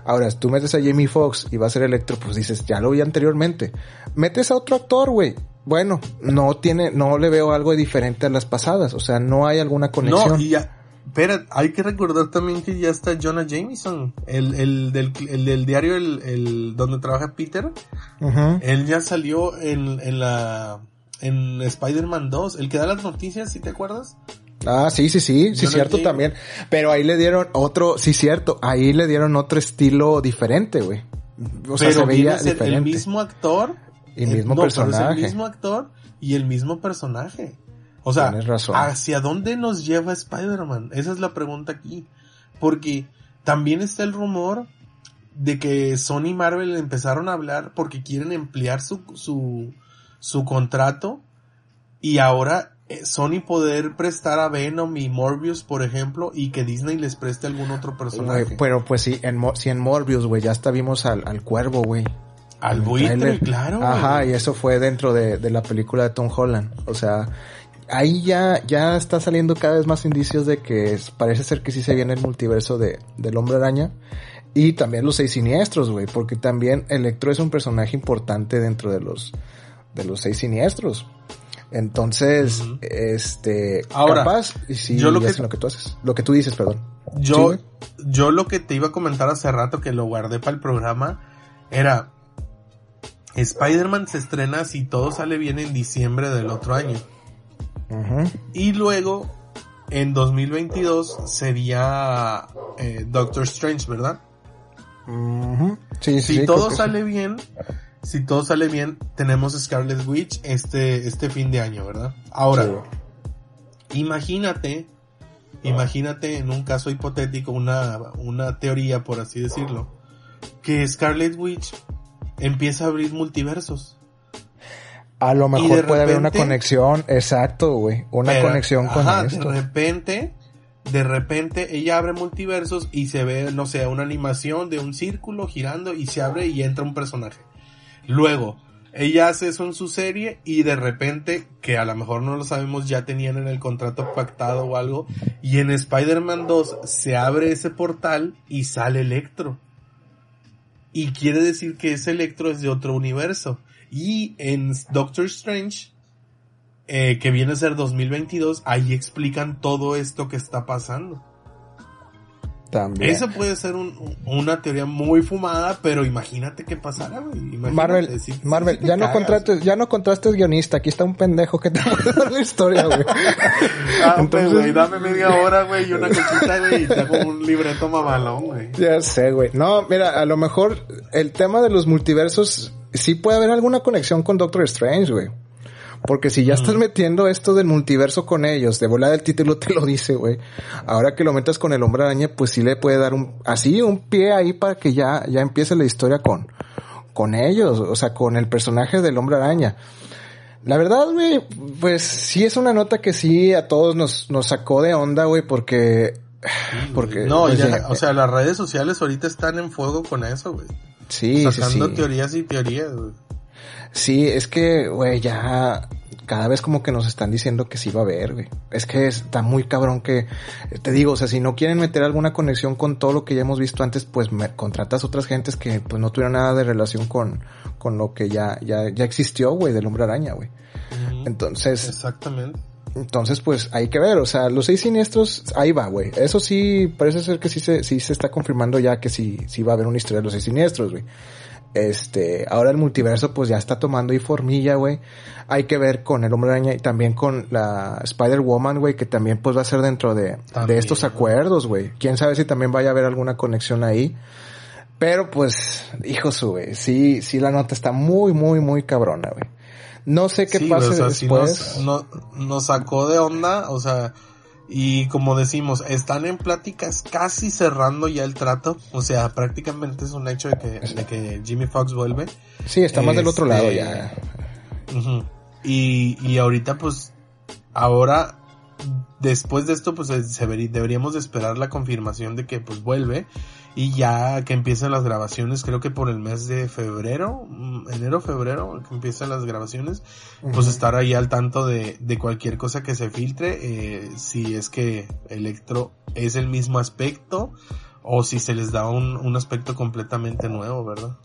Ahora, tú metes a Jamie Foxx y va a ser Electro, pues dices, ya lo vi anteriormente. Metes a otro actor, güey. Bueno, no tiene, no le veo algo diferente a las pasadas. O sea, no hay alguna conexión. No, y ya, Espera, hay que recordar también que ya está Jonah Jameson, el, el, del, el del diario el, el donde trabaja Peter. Él ya salió en, en la en Spider-Man 2, el que da las noticias, ¿sí te acuerdas? Ah, sí, sí, sí, sí, cierto también. Pero ahí le dieron otro, sí, cierto, ahí le dieron otro estilo diferente, güey. O sea, se veía diferente. El mismo actor. Y el mismo personaje. el mismo actor y el mismo personaje. O sea, ¿hacia dónde nos lleva Spider-Man? Esa es la pregunta aquí. Porque también está el rumor de que Sony y Marvel empezaron a hablar porque quieren emplear su, su, su contrato y ahora eh, Sony poder prestar a Venom y Morbius, por ejemplo, y que Disney les preste algún otro personaje. pero pues sí, en, si en Morbius, güey, ya hasta vimos al, al cuervo, güey. Al buitre, claro. Ajá, y eso fue dentro de, de, la película de Tom Holland. O sea, ahí ya, ya está saliendo cada vez más indicios de que parece ser que sí se viene el multiverso de, del hombre araña. Y también los seis siniestros, güey, porque también Electro es un personaje importante dentro de los, de los seis siniestros. Entonces, este, Ahora, capaz, y sí, yo lo que, lo que tú haces, lo que tú dices, perdón. Yo, yo lo que te iba a comentar hace rato que lo guardé para el programa era, Spider-Man se estrena si todo sale bien en diciembre del otro año. Y luego, en 2022 sería eh, Doctor Strange, ¿verdad? sí, si todo sale bien, si todo sale bien, tenemos Scarlet Witch este, este fin de año, ¿verdad? Ahora, Imagínate, imagínate en un caso hipotético, una, una teoría, por así decirlo, que Scarlet Witch empieza a abrir multiversos. A lo mejor puede haber una conexión, exacto, güey, una conexión con ajá, De repente, de repente ella abre multiversos y se ve, no sé, una animación de un círculo girando y se abre y entra un personaje. Luego, ella hace eso en su serie y de repente, que a lo mejor no lo sabemos, ya tenían en el contrato pactado o algo, y en Spider-Man 2 se abre ese portal y sale Electro. Y quiere decir que ese Electro es de otro universo. Y en Doctor Strange, eh, que viene a ser 2022, ahí explican todo esto que está pasando. Eso puede ser una teoría muy fumada, pero imagínate qué pasara, güey. Marvel, Marvel, ya, no contrates, ya no contrastes guionista, aquí está un pendejo que te [laughs] puede dar la historia, güey. [laughs] ah, Entonces, güey, dame media hora, güey, y una cosita, güey, y te hago un libreto mamalón, güey. Ya sé, güey. No, mira, a lo mejor el tema de los multiversos sí puede haber alguna conexión con Doctor Strange, güey. Porque si ya estás metiendo esto del multiverso con ellos, de volada el título te lo dice, güey. Ahora que lo metas con el hombre araña, pues sí le puede dar un, así, un pie ahí para que ya, ya empiece la historia con, con ellos, o sea, con el personaje del hombre araña. La verdad, güey, pues sí es una nota que sí a todos nos, nos sacó de onda, güey, porque, porque... No, pues, o sea, las redes sociales ahorita están en fuego con eso, güey. Sí, Sacando teorías y teorías, güey. Sí, es que, güey, ya cada vez como que nos están diciendo que sí va a haber, güey. Es que está muy cabrón que, te digo, o sea, si no quieren meter alguna conexión con todo lo que ya hemos visto antes, pues me, contratas otras gentes que pues no tuvieron nada de relación con, con lo que ya, ya, ya existió, güey, del hombre araña, güey. Entonces. Exactamente. Entonces, pues hay que ver, o sea, los seis siniestros, ahí va, güey. Eso sí, parece ser que sí se, sí se está confirmando ya que sí, sí va a haber una historia de los seis siniestros, güey. Este, ahora el multiverso pues ya está tomando y formilla, güey. Hay que ver con el Hombre Araña y también con la Spider-Woman, güey, que también pues va a ser dentro de, de estos acuerdos, güey. Quién sabe si también vaya a haber alguna conexión ahí. Pero pues, hijo su, güey, sí, sí la nota está muy, muy, muy cabrona, güey. No sé qué pase después. nos, nos sacó de onda, o sea, y como decimos, están en pláticas casi cerrando ya el trato. O sea, prácticamente es un hecho de que, de que Jimmy Fox vuelve. Sí, está más del otro lado ya. Este, y, y ahorita pues, ahora, después de esto pues se, deberíamos de esperar la confirmación de que pues vuelve y ya que empiezan las grabaciones, creo que por el mes de febrero, mm, enero, febrero, que empiezan las grabaciones, pues estar ahí al tanto de, de cualquier cosa que se filtre, eh, si es que Electro es el mismo aspecto o si se les da un, un aspecto completamente nuevo, ¿verdad?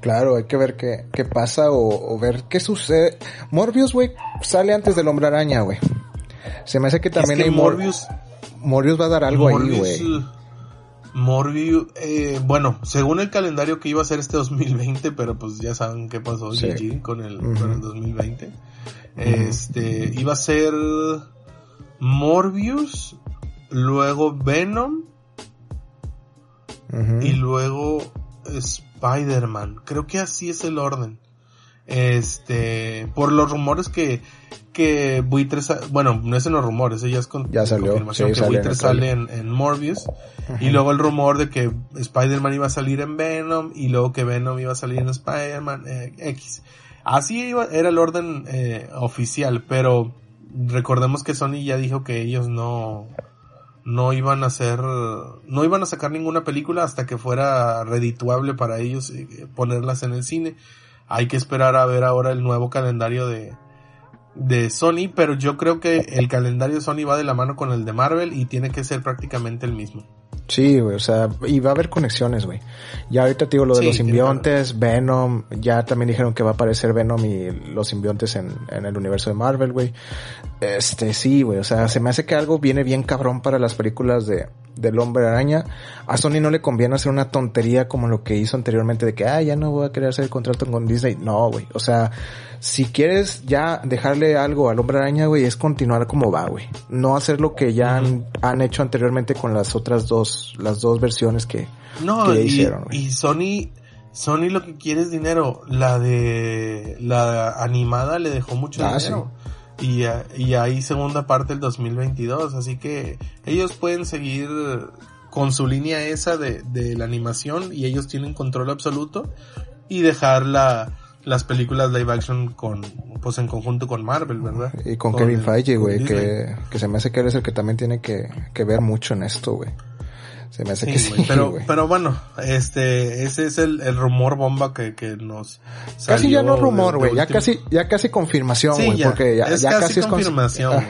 Claro, hay que ver qué, qué pasa o, o ver qué sucede. Morbius, güey, sale antes del Hombre Araña, güey. Se me hace que también hay Morbius. Morbius va a dar algo ahí, güey. Morbius, eh, bueno, según el calendario que iba a ser este [laughs] 2020, pero pues ya saben qué pasó con el, con el 2020. Este, iba a ser Morbius, luego Venom, y luego Spider-Man. Creo que así es el orden. Este, por los rumores que, que Buitre, bueno, no es en los rumores, ella es con, ya salió, confirmación que Buitre sale en, Morbius, y luego el rumor de que Spider-Man iba a salir en Venom, y luego que Venom iba a salir en Spider-Man eh, X. Así iba, era el orden eh, oficial, pero recordemos que Sony ya dijo que ellos no, no iban a hacer, no iban a sacar ninguna película hasta que fuera redituable para ellos eh, ponerlas en el cine. Hay que esperar a ver ahora el nuevo calendario de, de Sony, pero yo creo que el calendario Sony va de la mano con el de Marvel y tiene que ser prácticamente el mismo. Sí, güey, o sea, y va a haber conexiones, güey. Ya ahorita te digo lo de los simbiontes, Venom, ya también dijeron que va a aparecer Venom y los simbiontes en, en el universo de Marvel, güey. Este, sí, güey, o sea, se me hace que algo viene bien cabrón para las películas de, del hombre araña. A Sony no le conviene hacer una tontería como lo que hizo anteriormente de que, ah, ya no voy a querer hacer el contrato con Disney. No, güey, o sea, si quieres ya dejarle algo al hombre araña, güey, es continuar como va, güey. No hacer lo que ya han, han hecho anteriormente con las otras dos las dos versiones que, no, y, hicieron. Y Sony, Sony lo que quiere es dinero. La de la animada le dejó mucho ah, dinero. y, y hay segunda parte del 2022, así que ellos pueden seguir con su línea esa de, de la animación y ellos tienen control absoluto y dejar la, las películas live action con, pues en conjunto con Marvel, ¿verdad? Y con, Kevin Feige, güey, que, que se me hace que él es el que también tiene que, que ver mucho en esto, güey. Se me hace que sí. [laughs] Pero, pero bueno, este, ese es el, el rumor bomba que, que nos Casi ya no rumor, güey, ya casi, ya casi confirmación, güey, porque ya, ya casi, es confirmación,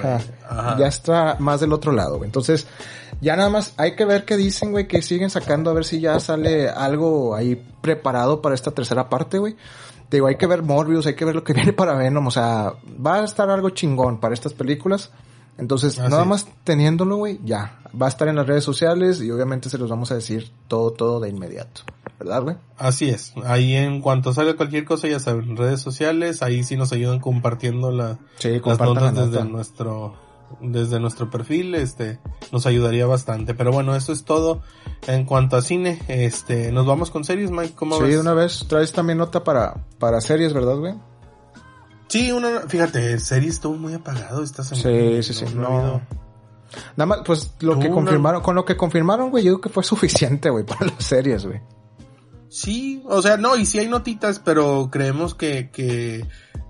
Ya está más del otro lado, güey. Entonces, ya nada más hay que ver qué dicen, güey, que siguen sacando a ver si ya sale algo ahí preparado para esta tercera parte, güey. Digo, hay que ver Morbius, hay que ver lo que [laughs] viene para Venom, o sea, va a estar algo chingón para estas películas. Entonces, nada más teniéndolo, güey, ya. Va a estar en las redes sociales y obviamente se los vamos a decir todo, todo de inmediato. ¿Verdad, güey? Así es. Ahí en cuanto salga cualquier cosa, ya saben, redes sociales, ahí sí nos ayudan compartiendo la, sí, las notas desde nuestro, desde nuestro perfil, este, nos ayudaría bastante. Pero bueno, eso es todo en cuanto a cine. Este, nos vamos con series, Mike, ¿cómo sí, una vez, traes también nota para, para series, ¿verdad, güey? Sí, una, fíjate, serie estuvo muy apagado esta semana. Sí, sí, sí, no. Nada más, pues lo que confirmaron, con lo que confirmaron, güey, yo creo que fue [laughs] suficiente, güey, para las series, güey. Sí, o sea, no, y sí hay notitas, pero creemos que, que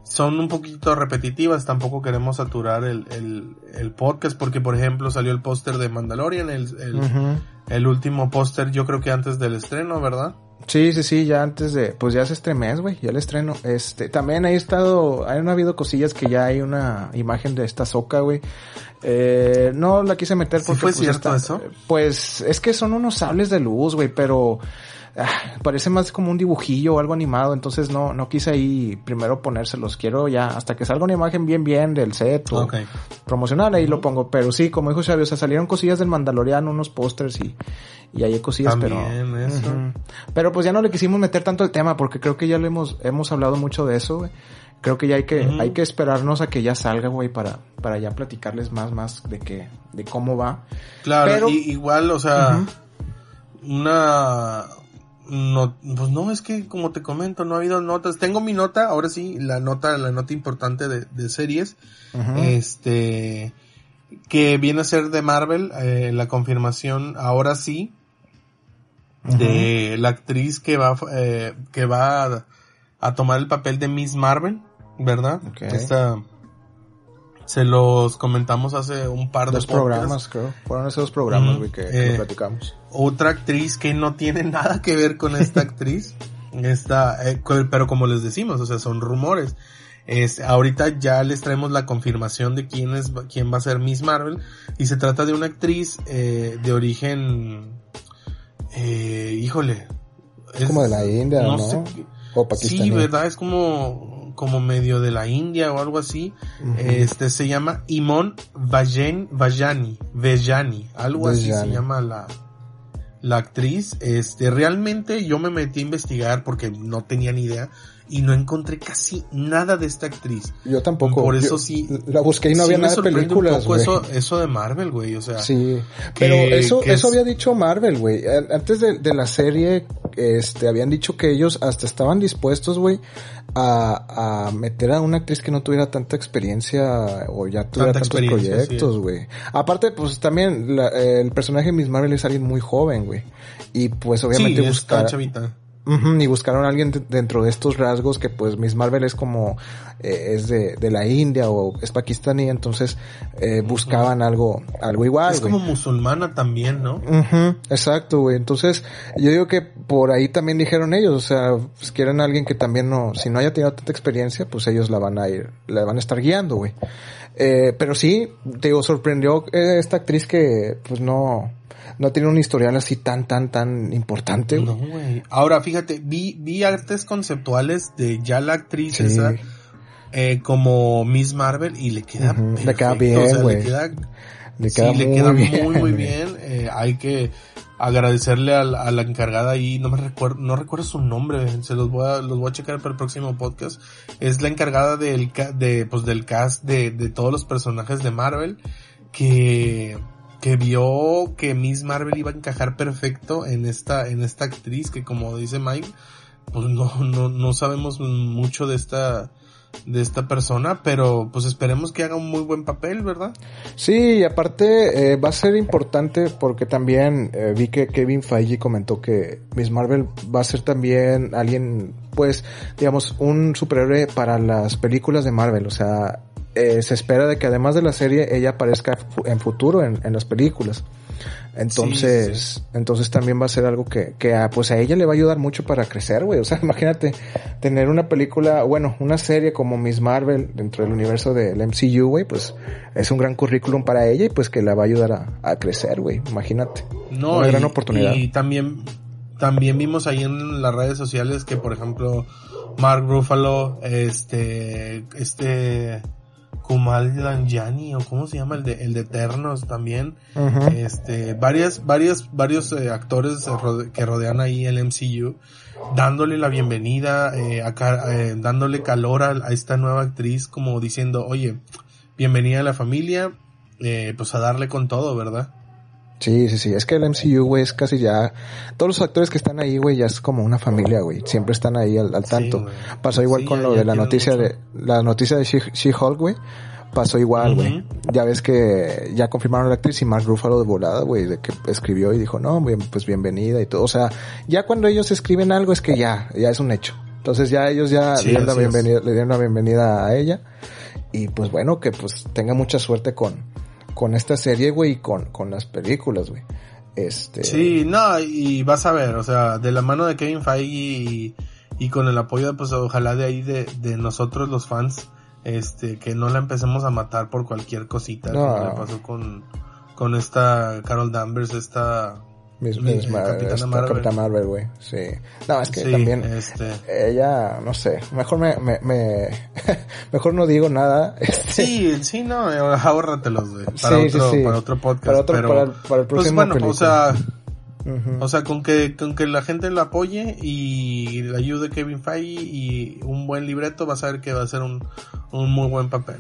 son un poquito repetitivas, tampoco queremos saturar el, el, el podcast, porque por ejemplo salió el póster de Mandalorian, el, el, el último póster yo creo que antes del estreno, ¿verdad? Sí, sí, sí, ya antes de, pues ya es este mes, güey, ya el estreno. Este, también he estado, han habido cosillas que ya hay una imagen de esta soca, güey. Eh, no la quise meter porque... fue pues, cierto eso? Pues es que son unos sables de luz, güey, pero ah, parece más como un dibujillo o algo animado, entonces no, no quise ahí primero ponérselos. Quiero ya, hasta que salga una imagen bien bien del set o promocional, ahí lo pongo. Pero sí, como dijo Xavi, o sea, salieron cosillas del Mandaloriano, unos pósters y, y hay cosillas, pero... Pero pues ya no le quisimos meter tanto el tema porque creo que ya lo hemos, hemos hablado mucho de eso, güey. Creo que ya hay que, hay que esperarnos a que ya salga, güey, para, para ya platicarles más, más de que, de cómo va. Claro, pero, igual, o sea, una, no, pues no, es que como te comento, no ha habido notas. Tengo mi nota, ahora sí, la nota, la nota importante de, de series. Este, que viene a ser de Marvel, eh, la confirmación, ahora sí, de la actriz que va, eh, que va a, tomar el papel de Miss Marvel, ¿verdad? Esta, se los comentamos hace un par de programas, creo. Fueron esos programas, que, que eh, platicamos. Otra actriz que no tiene nada que ver con esta [laughs] actriz. esta, eh, pero como les decimos, o sea, son rumores. Es, ahorita ya les traemos la confirmación de quién es, quién va a ser Miss Marvel. Y se trata de una actriz, eh, de origen, eh, híjole. Es como de la India, ¿no? o Sí, verdad, es como, como medio de la India o algo así. Este se llama Imon Vajen, Vajani, Vejani, algo así se llama la, la actriz. Este, realmente yo me metí a investigar porque no tenía ni idea y no encontré casi nada de esta actriz. Yo tampoco. Por eso sí. La busqué y no había nada de películas. Un poco eso, eso de Marvel, güey, o sea. Sí. pero eso, eso había dicho Marvel, güey. Antes de, de, la serie, este, habían dicho que ellos hasta estaban dispuestos, güey, a, a meter a una actriz que no tuviera tanta experiencia o ya tuviera tantos proyectos, güey. Aparte, pues también el personaje de Miss Marvel es alguien muy joven, güey. Y pues obviamente sí, buscar y buscaron a alguien dentro de estos rasgos que pues Miss Marvel es como eh, es de, de, la India o es pakistaní, entonces eh, buscaban algo algo igual. Es como musulmana también, ¿no? exacto, güey. Entonces yo digo que por ahí también dijeron ellos, o sea, pues quieren a alguien que también no, si no haya tenido tanta experiencia, pues ellos la van a ir, la van a estar guiando, güey. Eh, pero sí, te digo, sorprendió esta actriz que pues no no tiene un historial así tan, tan, tan importante. No, güey. Ahora, fíjate, vi, vi artes conceptuales de ya la actriz esa, eh, como Miss Marvel y le queda Le queda bien, güey. le queda, le queda, sí, muy, le queda bien, muy, muy bien. Eh, hay que agradecerle a la, a la, encargada ahí, no me recuerdo, no recuerdo su nombre, se los voy a, los voy a checar para el próximo podcast. Es la encargada del, de, pues del cast de, de todos los personajes de Marvel que, que vio que Miss Marvel iba a encajar perfecto en esta, en esta actriz que como dice Mike, pues no, no, no sabemos mucho de esta, de esta persona, pero pues esperemos que haga un muy buen papel, ¿verdad? Sí, y aparte eh, va a ser importante porque también eh, vi que Kevin Feige comentó que Miss Marvel va a ser también alguien, pues, digamos, un superhéroe para las películas de Marvel, o sea, eh, se espera de que además de la serie ella aparezca en futuro en, en las películas. Entonces, entonces también va a ser algo que, que a, pues a ella le va a ayudar mucho para crecer, güey. O sea, [laughs] imagínate tener una película, bueno, una serie como Miss Marvel dentro del universo del MCU, güey, pues es un gran currículum para ella y pues que la va a ayudar a, a crecer, güey. Imagínate. No, una y, gran oportunidad. Y también, también vimos ahí en las redes sociales que, por ejemplo, Mark Ruffalo, este, este, Kumal Nanjiani o cómo se llama el de el de Eternos también. Este varias varias varios eh, actores rode- que rodean ahí el MCU dándole la bienvenida eh, eh, dándole calor a, a esta nueva actriz como diciendo oye bienvenida a la familia eh, pues a darle con todo verdad Sí, sí, sí. Es que el MCU, güey, es casi ya... Todos los actores que están ahí, güey, ya es como una familia, güey. Siempre están ahí al, al tanto. Pasó igual Sí, con ya- lo ya de la noticia mucho. de... La noticia de She- She-Hulk, güey. Pasó igual, güey. Ya ves que ya confirmaron a la actriz y Mark Ruffalo de volada, güey, de que escribió y dijo, no, bien, pues bienvenida y todo. O sea, ya cuando ellos escriben algo es que ya, ya es un hecho. Entonces ya ellos ya Sí, le, dieron la bienvenida, le dieron la bienvenida a ella. Y pues bueno, que pues tenga mucha suerte con, con esta serie, güey, y con, con las películas, güey. Este. Sí, no, y vas a ver, o sea, de la mano de Kevin Feige y, y con el apoyo, pues ojalá de ahí de, de nosotros los fans, este, que no la empecemos a matar por cualquier cosita, No. como le pasó con, con esta Carol Danvers, esta, Miss, Mi- Miss Mar- Capitana esta Marvel. Capitana Marvel, güey. Sí. No, es que sí, también este, ella, no sé, mejor me, me, me [laughs] mejor no digo nada. Este, sí, sí, no, ahórratelos, güey, para Sí, otro, sí. para otro podcast, para otro, pero, para, el- para el pues próximo bueno, o sea. O sea, con que, con que la gente la apoye y le ayude Kevin Feige y un buen libreto, vas a ver que va a ser un, un muy buen papel.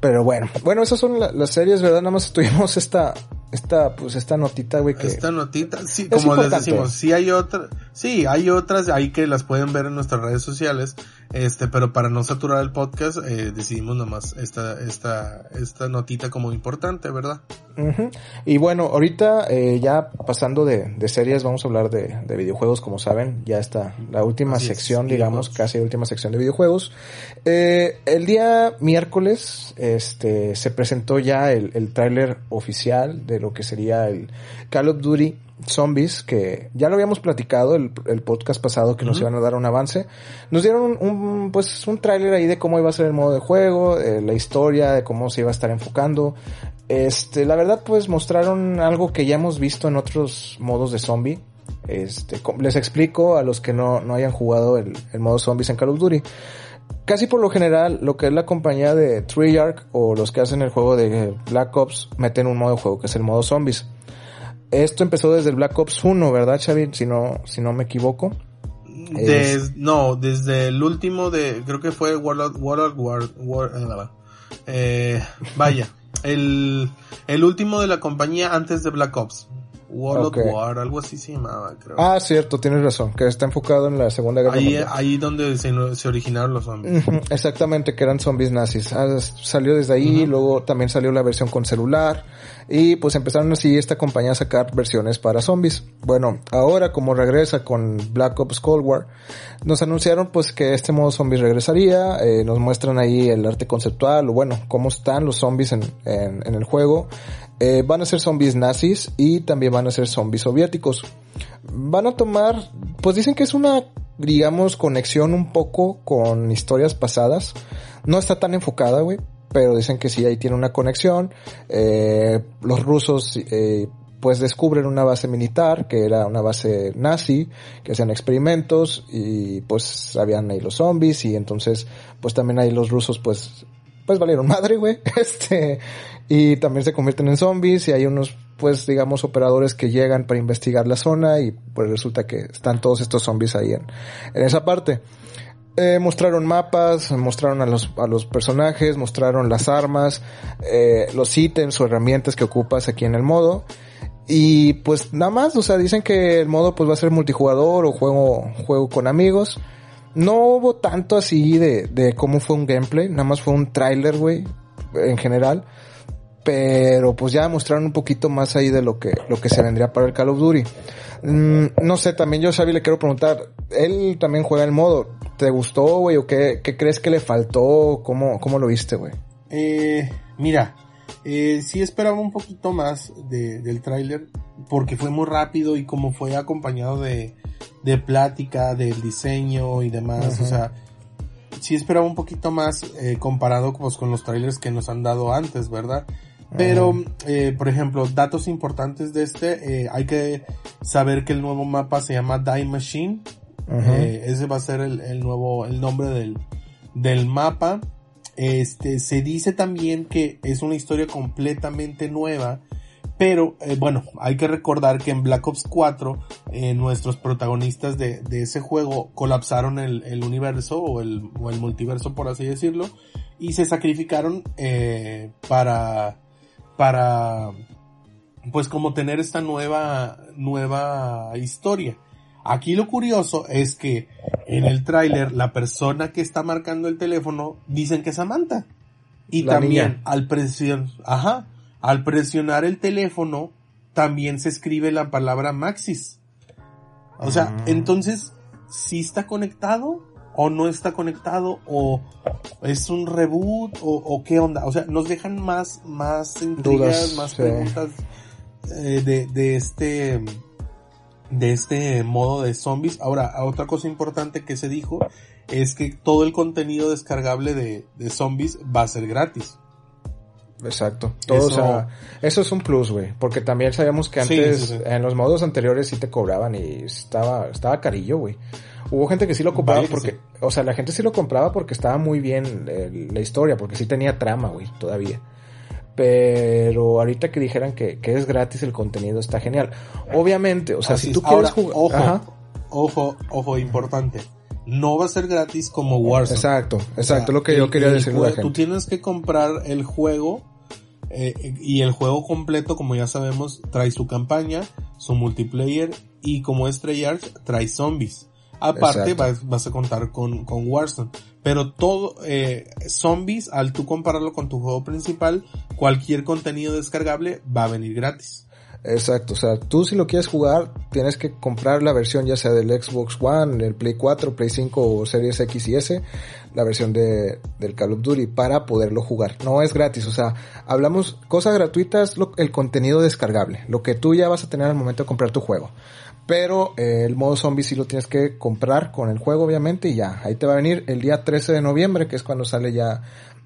Pero bueno, bueno, esas son la- las series, ¿verdad? Nada más tuvimos esta, esta, pues esta notita, güey, que... Esta notita, sí, como les decimos, sí hay otras, sí, hay otras ahí que las pueden ver en nuestras redes sociales, este, pero para no saturar el podcast, eh, decidimos nomás esta, esta, esta notita como importante, ¿verdad? Ujú. Y bueno, ahorita eh, ya pasando de, de series, vamos a hablar de, de videojuegos, como saben, ya está la última Así es, sección, digamos, casi última sección de videojuegos. Eh, el día miércoles, este, se presentó ya el, el tráiler oficial de lo que sería el Call of Duty Zombies, que ya lo habíamos platicado el, el podcast pasado que nos iban a dar un avance. Nos dieron un, un, pues un tráiler ahí de cómo iba a ser el modo de juego, eh, la historia, de cómo se iba a estar enfocando. Este, la verdad, pues mostraron algo que ya hemos visto en otros modos de zombie. Este, les explico a los que no, no hayan jugado el, el modo zombies en Call of Duty. Casi por lo general, lo que es la compañía de Treyarch o los que hacen el juego de Black Ops meten un modo de juego que es el modo zombies. Esto empezó desde el Black Ops 1, ¿verdad, Xavi? Si no, si no me equivoco. Des- no, desde el último de, creo que fue World of War, War- eh, eh, vaya, el, el último de la compañía antes de Black Ops. World of War, algo así se llamaba, creo. Ah, cierto, tienes razón, que está enfocado en la Segunda Guerra ahí, Mundial. ahí donde se, se originaron los zombies. Exactamente, que eran zombies nazis. Ah, salió desde ahí, luego también salió la versión con celular y pues empezaron así esta compañía a sacar versiones para zombies. Bueno, ahora como regresa con Black Ops Cold War, nos anunciaron pues que este modo zombies regresaría, eh, nos muestran ahí el arte conceptual, o bueno, cómo están los zombies en, en, el juego. Eh, van a ser zombies nazis y también van a ser zombies soviéticos. Van a tomar, pues dicen que es una, digamos, conexión un poco con historias pasadas. No está tan enfocada, güey, pero dicen que sí, ahí tiene una conexión. Eh, los rusos, eh, pues descubren una base militar, que era una base nazi, que hacían experimentos y pues habían ahí los zombies y entonces pues también ahí los rusos pues pues valieron madre, güey. [laughs] Este, y también se convierten en zombies y hay unos, pues, digamos, operadores que llegan para investigar la zona y pues resulta que están todos estos zombies ahí en, en esa parte. Eh, mostraron mapas, mostraron a los, a los personajes, mostraron las armas, eh, los ítems o herramientas que ocupas aquí en el modo. Y pues nada más, o sea, dicen que el modo pues va a ser multijugador o juego, juego con amigos. no hubo tanto así de, de cómo fue un gameplay, nada más fue un tráiler, güey, en general. Pero pues ya mostraron un poquito más ahí de lo que, lo que se vendría para el Call of Duty. Mm, no sé, también yo, Xavi, le quiero preguntar, él también juega el modo. ¿Te gustó, güey? ¿O qué, qué crees que le faltó? ¿Cómo, cómo lo viste, güey? Eh, mira, eh, sí esperaba un poquito más de, del tráiler porque fue muy rápido y como fue acompañado de, de plática, del diseño y demás, o sea, sí esperaba un poquito más eh, comparado pues, con los trailers que nos han dado antes, ¿verdad? Pero, eh, por ejemplo, datos importantes de este, eh, hay que saber que el nuevo mapa se llama Die Machine. Eh, ese va a ser el, el, nuevo, el nombre del, del mapa. Este, se dice también que es una historia completamente nueva. Pero, eh, bueno, hay que recordar que en Black Ops 4, eh, nuestros protagonistas de, de, ese juego colapsaron el, el universo o el, o el, multiverso, por así decirlo, y se sacrificaron eh, para, para, pues como tener esta nueva, nueva historia. Aquí lo curioso es que en el tráiler la persona que está marcando el teléfono dicen que es Samantha. Y la también niña. al presión, ajá, al presionar el teléfono también se escribe la palabra Maxis. O sea, mm. entonces, si está conectado o no está conectado o es un reboot o, o qué onda. O sea, nos dejan más, más intrigas, Dudas, más sí. preguntas eh, de, de este de este modo de zombies. Ahora, otra cosa importante que se dijo es que todo el contenido descargable de, de zombies va a ser gratis. Exacto. Todo, eso... O sea, eso es un plus, güey. Porque también sabíamos que antes, sí, sí, sí. en los modos anteriores sí te cobraban y estaba, estaba carillo, güey. Hubo gente que sí lo compraba porque, o sea, la gente sí lo compraba porque estaba muy bien eh, la historia, porque sí tenía trama, güey, todavía. Pero ahorita que dijeran que, que, es gratis el contenido está genial. Obviamente, o sea, Así si tú quieres jugar... Ojo, Ajá. ojo, ojo, importante no va a ser gratis como Warzone. Exacto, exacto, o sea, lo que yo quería decir. Tú tienes que comprar el juego eh, y el juego completo, como ya sabemos, trae su campaña, su multiplayer y como es Treyarch, trae zombies. Aparte vas, vas, a contar con, con Warzone. Pero todo, eh, zombies, al tú compararlo con tu juego principal, cualquier contenido descargable va a venir gratis. Exacto, o sea, tú si lo quieres jugar, tienes que comprar la versión ya sea del Xbox One, el Play 4, Play 5 o Series X y S, la versión de, del Call of Duty para poderlo jugar. No es gratis, o sea, hablamos cosas gratuitas, el contenido descargable, lo que tú ya vas a tener al momento de comprar tu juego. Pero eh, el modo zombie sí lo tienes que comprar con el juego, obviamente, y ya. Ahí te va a venir el día 13 de noviembre, que es cuando sale ya,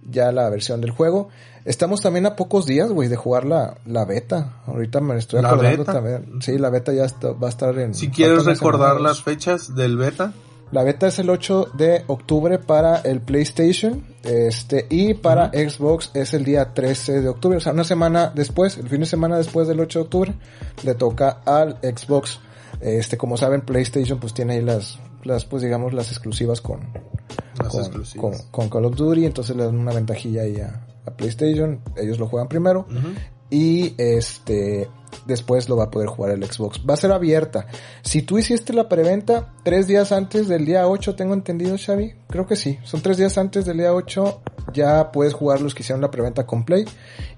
ya la versión del juego. Estamos también a pocos días, güey, de jugar la, la beta. Ahorita me estoy acordando también. Sí, la beta ya está, va a estar en... Si quieres recordar las fechas del beta. La beta es el 8 de octubre para el PlayStation, este, y para uh -huh. Xbox es el día 13 de octubre, o sea, una semana después, el fin de semana después del 8 de octubre, le toca al Xbox. Este, como saben, PlayStation pues tiene ahí las, las pues digamos, las exclusivas con, las con, exclusivas. con, con Call of Duty, entonces le dan una ventajilla ahí a, a PlayStation, ellos lo juegan primero. Uh -huh. Y este, después lo va a poder jugar el Xbox. Va a ser abierta. Si tú hiciste la preventa tres días antes del día 8, tengo entendido, Xavi. Creo que sí. Son tres días antes del día 8. Ya puedes jugar los que hicieron la preventa con Play.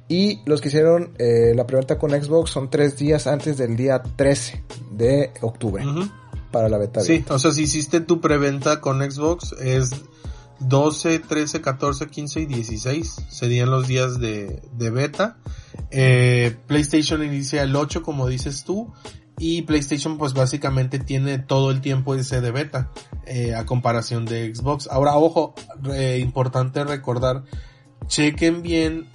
Y los que hicieron eh, la preventa con Xbox son tres días antes del día 13 de octubre. Uh -huh. Para la beta. Sí, o sea, si hiciste tu preventa con Xbox es 12, 13, 14, 15 y 16 serían los días de, de beta. Eh, PlayStation inicia el 8 como dices tú y PlayStation pues básicamente tiene todo el tiempo ese de beta eh, a comparación de Xbox. Ahora ojo, importante recordar, chequen bien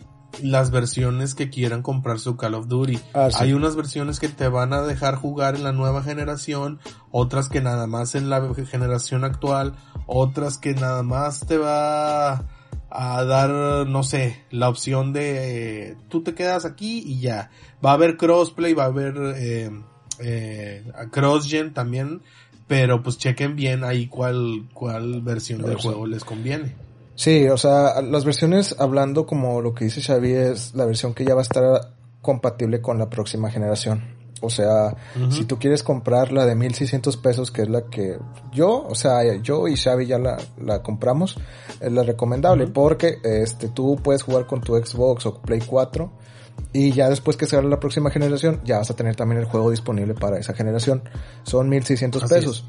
las versiones que quieran comprar su Call of Duty. Ah, sí. Hay unas versiones que te van a dejar jugar en la nueva generación, otras que nada más en la generación actual, otras que nada más te va a dar, no sé, la opción de eh, tú te quedas aquí y ya. Va a haber crossplay, va a haber eh, eh, crossgen también, pero pues chequen bien ahí cuál, cuál versión del juego les conviene. Sí, o sea, las versiones, hablando como lo que dice Xavi, es la versión que ya va a estar compatible con la próxima generación. O sea, si tú quieres comprar la de 1600 pesos, que es la que yo, o sea, yo y Xavi ya la, la compramos, es la recomendable porque este tú puedes jugar con tu Xbox o Play 4 y ya después que salga la próxima generación, ya vas a tener también el juego disponible para esa generación. Son 1600 pesos.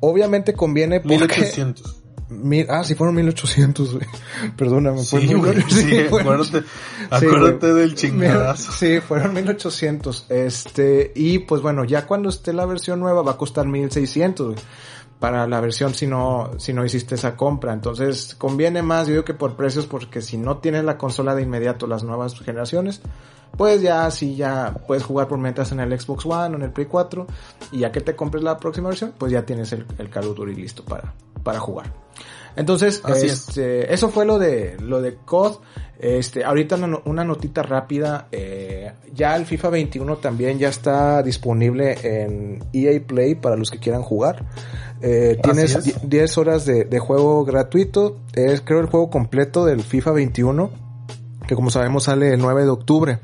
Obviamente conviene porque... 1800. Mil, ah, sí fueron 1800, güey. [laughs] Perdóname. Sí, güey, sí, [laughs] acuérdate, acuérdate del chingadazo. Sí, fueron 1800. Este, y pues bueno, ya cuando esté la versión nueva va a costar 1600, güey. Para la versión si no, si no hiciste esa compra. Entonces, conviene más, yo digo que por precios, porque si no tienes la consola de inmediato, las nuevas generaciones, pues ya sí ya puedes jugar por mientras en el Xbox One o en el Play 4 y ya que te compres la próxima versión, pues ya tienes el, el Call of Duty listo para, para jugar. Entonces, este, eso fue lo de lo de COD. Este, ahorita una, una notita rápida. Eh, ya el FIFA 21 también ya está disponible en EA Play para los que quieran jugar. Eh, tienes 10 horas de, de, juego gratuito. Es creo el juego completo del FIFA 21. Que como sabemos sale el 9 de octubre.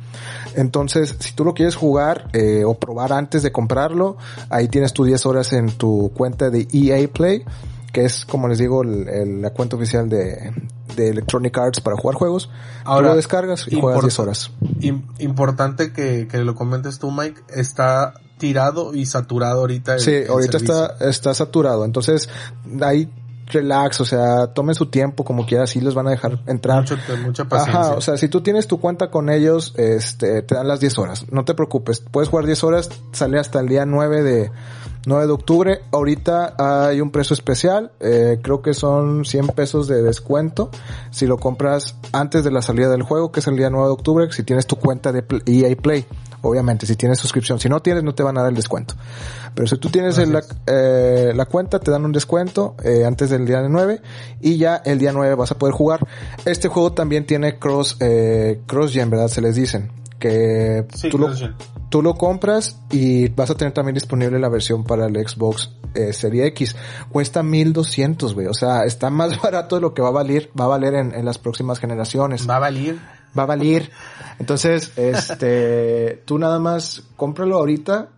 Entonces, si tú lo quieres jugar eh, o probar antes de comprarlo, ahí tienes tus 10 horas en tu cuenta de EA Play que es como les digo el, el, la cuenta oficial de, de Electronic Arts para jugar juegos. Ahora lo descargas y juegas 10 horas. Importante que, que lo comentes tú, Mike, está tirado y saturado ahorita. El, sí, ahorita está, está saturado. Entonces, ahí relax, o sea, tomen su tiempo como quiera, así los van a dejar entrar. Mucho, mucha paciencia. Ajá, o sea, si tú tienes tu cuenta con ellos, este, te dan las 10 horas. No te preocupes, puedes jugar 10 horas, sale hasta el día 9 de, 9 de octubre. Ahorita hay un precio especial, eh, creo que son 100 pesos de descuento. Si lo compras antes de la salida del juego, que es el día 9 de octubre, si tienes tu cuenta de EA Play. Obviamente, si tienes suscripción. Si no tienes, no te van a dar el descuento. Pero si tú tienes el, eh, la, cuenta, te dan un descuento eh, antes del día 9 y ya el día 9 vas a poder jugar. Este juego también tiene cross, eh, cross gen, ¿verdad? Se les dicen. Que sí, tú, lo, tú lo compras y vas a tener también disponible la versión para el Xbox eh, Serie X. Cuesta 1200, güey. O sea, está más [laughs] barato de lo que va a valer, va a valer en, en las próximas generaciones. Va a valer. Va a valer. Entonces, [laughs] este, tú nada más cómpralo ahorita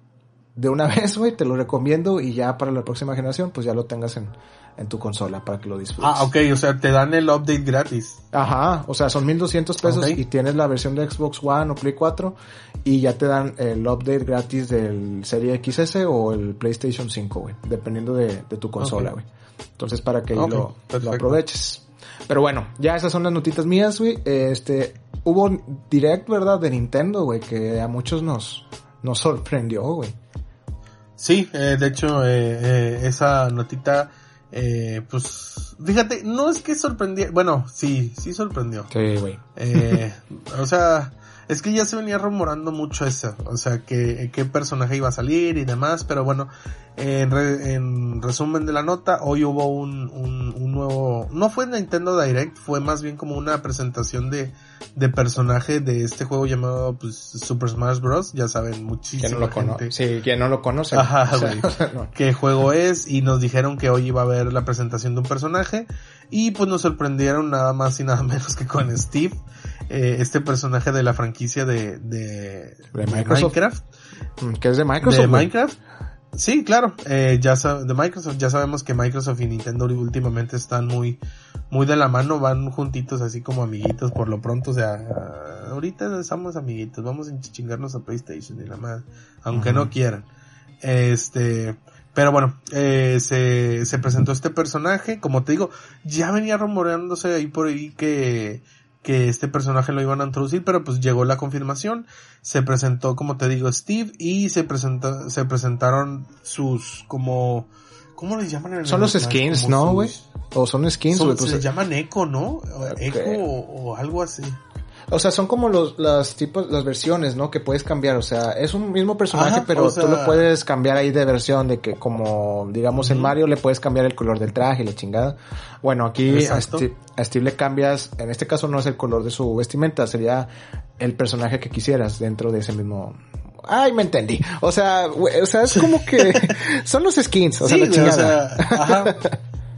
de una [laughs] vez, güey, te lo recomiendo y ya para la próxima generación, pues ya lo tengas en, en tu consola para que lo disfrutes. Ah, ok, o sea, te dan el update gratis. Ajá, o sea, son 1200 pesos okay. y tienes la versión de Xbox One o Play 4 y ya te dan el update gratis del Serie XS o el PlayStation 5, güey, dependiendo de, de tu consola, güey. Okay. Entonces, para que okay, lo, lo aproveches. Pero bueno, ya esas son las notitas mías, güey. Este, hubo direct, ¿verdad? De Nintendo, güey, que a muchos nos, nos sorprendió, güey. Sí, eh, de hecho, eh, eh, esa notita, eh, pues, fíjate, no es que sorprendiera, bueno, sí, sí sorprendió. Sí, güey. Eh, [laughs] o sea, es que ya se venía rumorando mucho eso, o sea, que qué personaje iba a salir y demás, pero bueno, en, re, en resumen de la nota, hoy hubo un, un, un, nuevo, no fue Nintendo Direct, fue más bien como una presentación de, de personaje de este juego llamado pues, Super Smash Bros. Ya saben, muchísimo. no lo gente. Sí, quien no lo conoce. Ajá, güey. [laughs] O sea, [laughs] no. ¿Qué juego es? Y nos dijeron que hoy iba a haber la presentación de un personaje. Y pues nos sorprendieron nada más y nada menos que con Steve, eh, este personaje de la franquicia de, de, de Minecraft. Mm, Que es de Microsoft. De Minecraft. Sí, claro, eh, ya de Microsoft, ya sabemos que Microsoft y Nintendo últimamente están muy, muy de la mano, van juntitos así como amiguitos por lo pronto, o sea, ahorita estamos amiguitos, vamos a chingarnos a PlayStation y la más, aunque uh -huh. no quieran. Este, pero bueno, eh, se, se presentó este personaje, como te digo, ya venía rumoreándose ahí por ahí que, que este personaje lo iban a introducir, pero pues llegó la confirmación, se presentó, como te digo, Steve, y se presentó, se presentaron sus, como, ¿cómo les llaman? En son los skins, ¿no, güey? O son skins, güey. Pues, se llaman Echo, ¿no? Okay. Echo o, o, algo así. O sea, son como los, las tipos, las versiones, ¿no? Que puedes cambiar. O sea, es un mismo personaje, Ajá, pero o sea... tú lo puedes cambiar ahí de versión, de que como, digamos, uh -huh. en Mario le puedes cambiar el color del traje la chingada. Bueno, aquí a Steve, a Steve, le cambias, en este caso no es el color de su vestimenta, sería el personaje que quisieras dentro de ese mismo Ay, me entendí. O sea, o sea, es como que [laughs] son los skins, o sea, la chingada. O sea, ajá.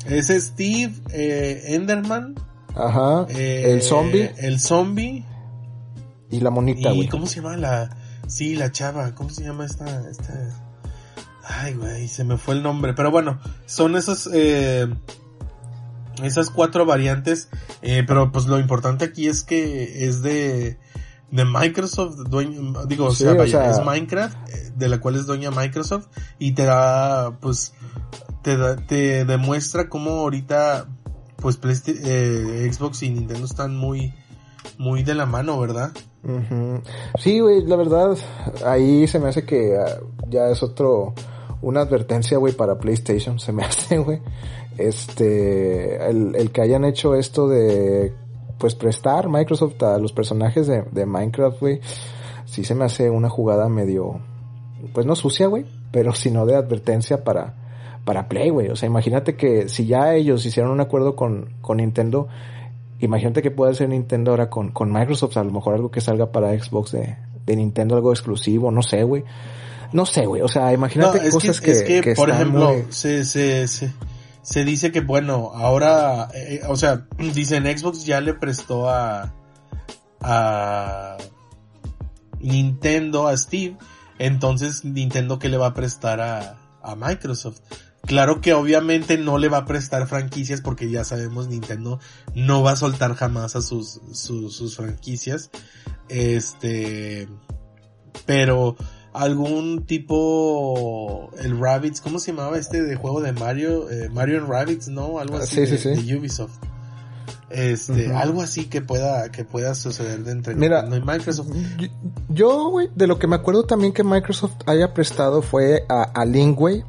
Es Steve eh, Enderman. Ajá. Eh, el zombie. El zombie. Y la monita, güey. ¿Y cómo se llama la...? Sí, la chava, ¿cómo se llama esta, esta? Ay, güey, se me fue el nombre. Pero bueno, son esas, eh, esas cuatro variantes. Eh, pero pues lo importante aquí es que es de, de Microsoft, dueño, digo, o, sea, vaya, es Minecraft, eh, de la cual es dueña Microsoft, y te da, pues, te da, te demuestra cómo ahorita, pues, eh, Xbox y Nintendo están muy, muy de la mano, ¿verdad? Sí, güey, la verdad, ahí se me hace que ah, ya es otro, una advertencia, güey, para PlayStation, se me [laughs] hace, güey. Este, el, el que hayan hecho esto de pues prestar Microsoft a los personajes de, de Minecraft, güey, sí se me hace una jugada medio, pues no sucia, güey, pero sino de advertencia para, para Play, güey. O sea, imagínate que si ya ellos hicieron un acuerdo con, con Nintendo, imagínate que puede ser Nintendo ahora con, con Microsoft, a lo mejor algo que salga para Xbox de, de Nintendo, algo exclusivo, no sé, güey. No sé, güey. O sea, imagínate cosas que, es que, por ejemplo, se, se, se, se dice que bueno, ahora, eh, o sea, [clears throat] dicen Xbox ya le prestó a, a Nintendo, a Steve, entonces Nintendo que le va a prestar a, a Microsoft. Claro que obviamente no le va a prestar franquicias porque ya sabemos Nintendo no va a soltar jamás a sus, sus, sus franquicias. Este, pero algún tipo el Rabbits, ¿cómo se llamaba este de juego de Mario? Eh, Mario and Rabbits, ¿no? Algo así de, Ubisoft. Este, algo así que pueda que pueda suceder de entre Mira, Microsoft. Yo, güey, de lo que me acuerdo también que Microsoft haya prestado fue a, a Lingway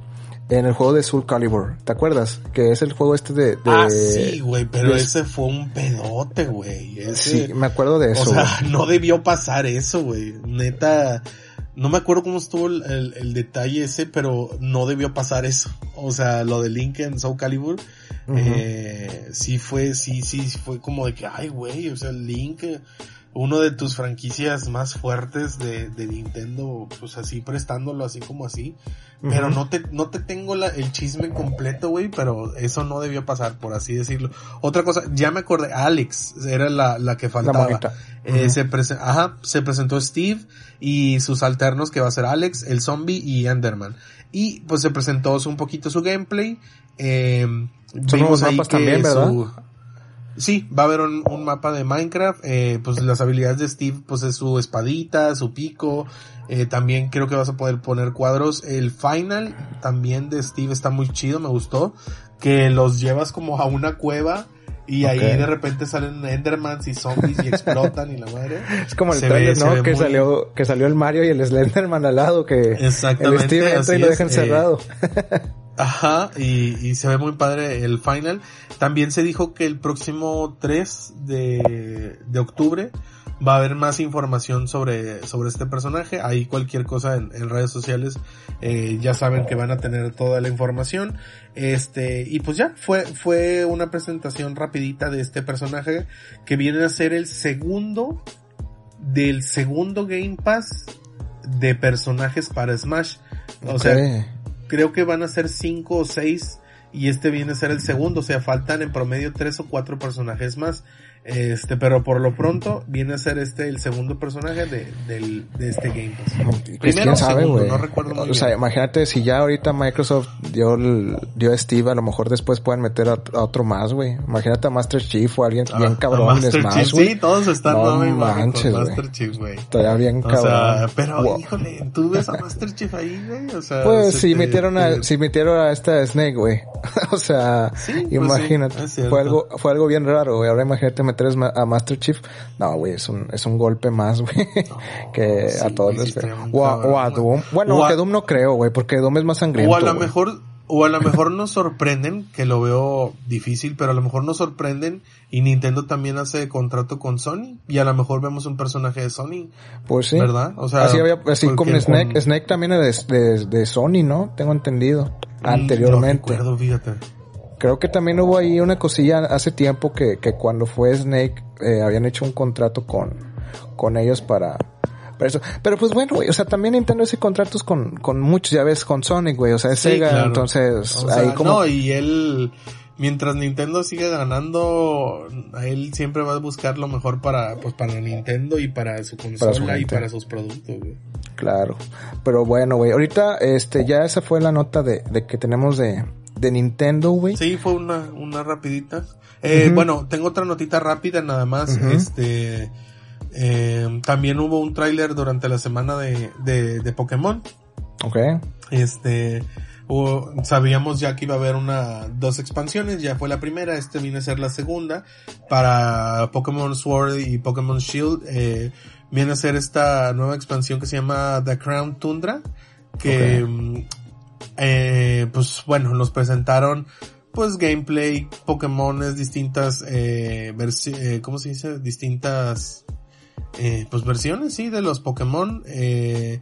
en el juego de Soul Calibur, ¿te acuerdas? Que es el juego este de... ah, sí, güey, pero ese fue un pedote, güey. Sí, me acuerdo de eso. O sea, [laughs] no debió pasar eso, güey. Neta, no me acuerdo cómo estuvo el, el, detalle ese, pero no debió pasar eso. O sea, lo de Link en Soul Calibur, eh, sí fue, sí, sí, fue como de que, ay, güey, o sea, Link, uno de tus franquicias más fuertes de, de Nintendo, pues así prestándolo así como así. Pero no te, no te tengo la, el chisme completo, güey, pero eso no debió pasar, por así decirlo. Otra cosa, ya me acordé, Alex era la, la que faltaba. Eh, se, ajá, se presentó Steve y sus alternos que va a ser Alex, el zombie y Enderman. Y pues se presentó un poquito su gameplay. Eh, vimos ahí también, ¿verdad? Sí, va a haber un, mapa de Minecraft, eh, pues las habilidades de Steve, pues es su espadita, su pico, eh, también creo que vas a poder poner cuadros. El final también de Steve está muy chido, me gustó, que los llevas como a una cueva y ahí de repente salen Endermans y zombies y explotan y la madre. [laughs] Es como el trailer, ¿no? Que salió, que salió el Mario y el Slenderman al lado, que Exactamente, el Steve entra y lo deja encerrado. [laughs] Ajá, y, y, se ve muy padre el final. También se dijo que el próximo 3 de, de octubre va a haber más información sobre, sobre este personaje. Ahí cualquier cosa en, en redes sociales, eh, ya saben que van a tener toda la información. Este, y pues ya, fue, fue una presentación rapidita de este personaje que viene a ser el segundo del segundo Game Pass de personajes para Smash. O sea, creo que van a ser cinco o seis y este viene a ser el segundo, o sea, faltan en promedio tres o cuatro personajes más. Este, pero por lo pronto viene a ser este el segundo personaje de, del, de este Game Pass. Pues, Primero, sabe, segundo, no recuerdo muy O sea, imagínate si ya ahorita Microsoft dio, dio a Steve, a lo mejor después pueden meter a, otro más, güey. Imagínate a Master Chief o alguien bien cabrón Master más, güey. Sí, todos están no manches, Master Chief, güey. Todavía bien cabrón. O sea, pero híjole, ¿tú ves a Master Chief ahí, güey? O sea, pues si metieron a, si metieron a esta Snake, güey. [laughs] o sea, pues imagínate. fue algo, fue algo bien raro, güey. Ahora imagínate meter a Master Chief, no, güey, es un, es un golpe más, güey, [laughs] que a todos les o, a, o a Doom. Bueno, que Doom no creo, güey, porque Doom es más sangriento. O a lo mejor, o a lo mejor nos sorprenden, que lo veo difícil, pero a lo mejor nos sorprenden y Nintendo también hace contrato con Sony y a lo mejor vemos un personaje de Sony. Pues sí. ¿Verdad? O sea, así, había, así como Snake, Snake también es de, de, Sony, ¿no? Tengo entendido. Mm, anteriormente. No recuerdo, fíjate. Creo que también hubo ahí una cosilla hace tiempo que, que cuando fue Snake eh, habían hecho un contrato con, con ellos para, para eso. Pero pues bueno, güey, o sea, también Nintendo hace contratos con, con muchos, ya ves, con Sonic, güey, o sea, es Sega, entonces ahí como... No, y él mientras Nintendo siga ganando, él siempre va a buscar lo mejor para, pues para Nintendo y para su consola y para sus productos, güey. Claro. Pero bueno, güey, ahorita, este, ya esa fue la nota de, de que tenemos de, de Nintendo, güey. Sí, fue una, una rapidita. Eh, Bueno, tengo otra notita rápida nada más. Este, eh, también hubo un tráiler durante la semana de, de, de Pokémon. Ok. Este, sabíamos ya que iba a haber una, dos expansiones, ya fue la primera, este viene a ser la segunda, para Pokémon Sword y Pokémon Shield, eh, viene a ser esta nueva expansión que se llama The Crown Tundra, que, mm, eh, pues bueno, nos presentaron pues gameplay, Pokémones, distintas, eh, eh, ¿cómo se dice? Distintas, eh, pues versiones, sí, de los Pokémon, eh,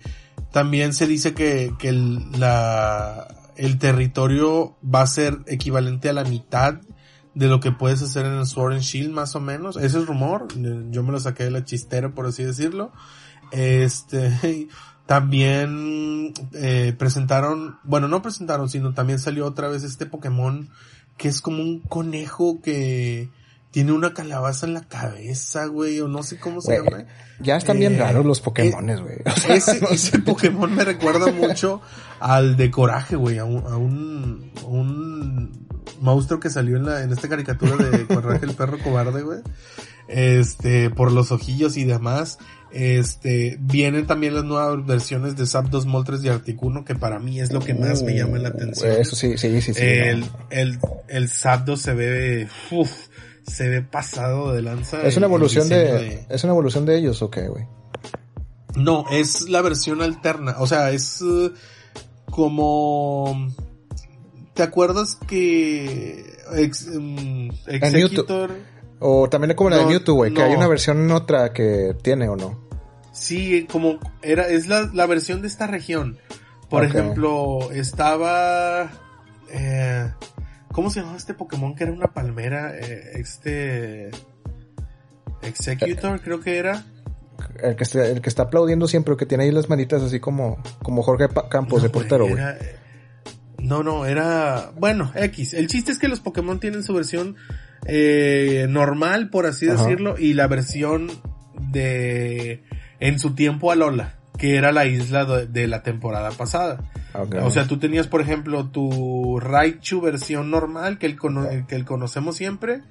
también se dice que, que el, la, el territorio va a ser equivalente a la mitad de lo que puedes hacer en el Sword and Shield, más o menos. Ese es rumor. Yo me lo saqué de la chistera, por así decirlo. Este, [laughs] también eh, presentaron, bueno, no presentaron, sino también salió otra vez este Pokémon que es como un conejo que tiene una calabaza en la cabeza, güey, o no sé cómo se llama. Ya están bien eh, raros los Pokémones, güey. [laughs] ese, Pokémon me recuerda mucho al de Coraje, güey, a un, a un, un monstruo que salió en la, en esta caricatura de Coraje el perro cobarde, güey. Este, por los ojillos y demás. Este, vienen también las nuevas versiones de Zapdos, Moltres y Articuno, que para mí es lo que más me llama la atención. Eso sí, sí, sí, sí. El, el, el Zapdos se ve, uff, se ve pasado de lanza. Es una evolución de, es una evolución de ellos, ok, güey. No, es la versión alterna, o sea, es uh, como, ¿te acuerdas que ex, um, Executor... O también es como la de Mewtwo, güey, que hay una versión otra que tiene o no. Sí, como era, es la, la versión de esta región. Por ejemplo, estaba, eh, ¿Cómo se llamaba este Pokémon que era una palmera? Eh, este. Executor, creo que era. El que, está, el que está aplaudiendo siempre, que tiene ahí las manitas así como, como Jorge Campos de portero, güey. No, no, era. Bueno, X. El chiste es que los Pokémon tienen su versión eh, normal, por así decirlo, y la versión de. En su tiempo Alola que era la isla de, la temporada pasada. O sea, tú tenías, por ejemplo, tu Raichu versión normal, que el, que el conocemos siempre,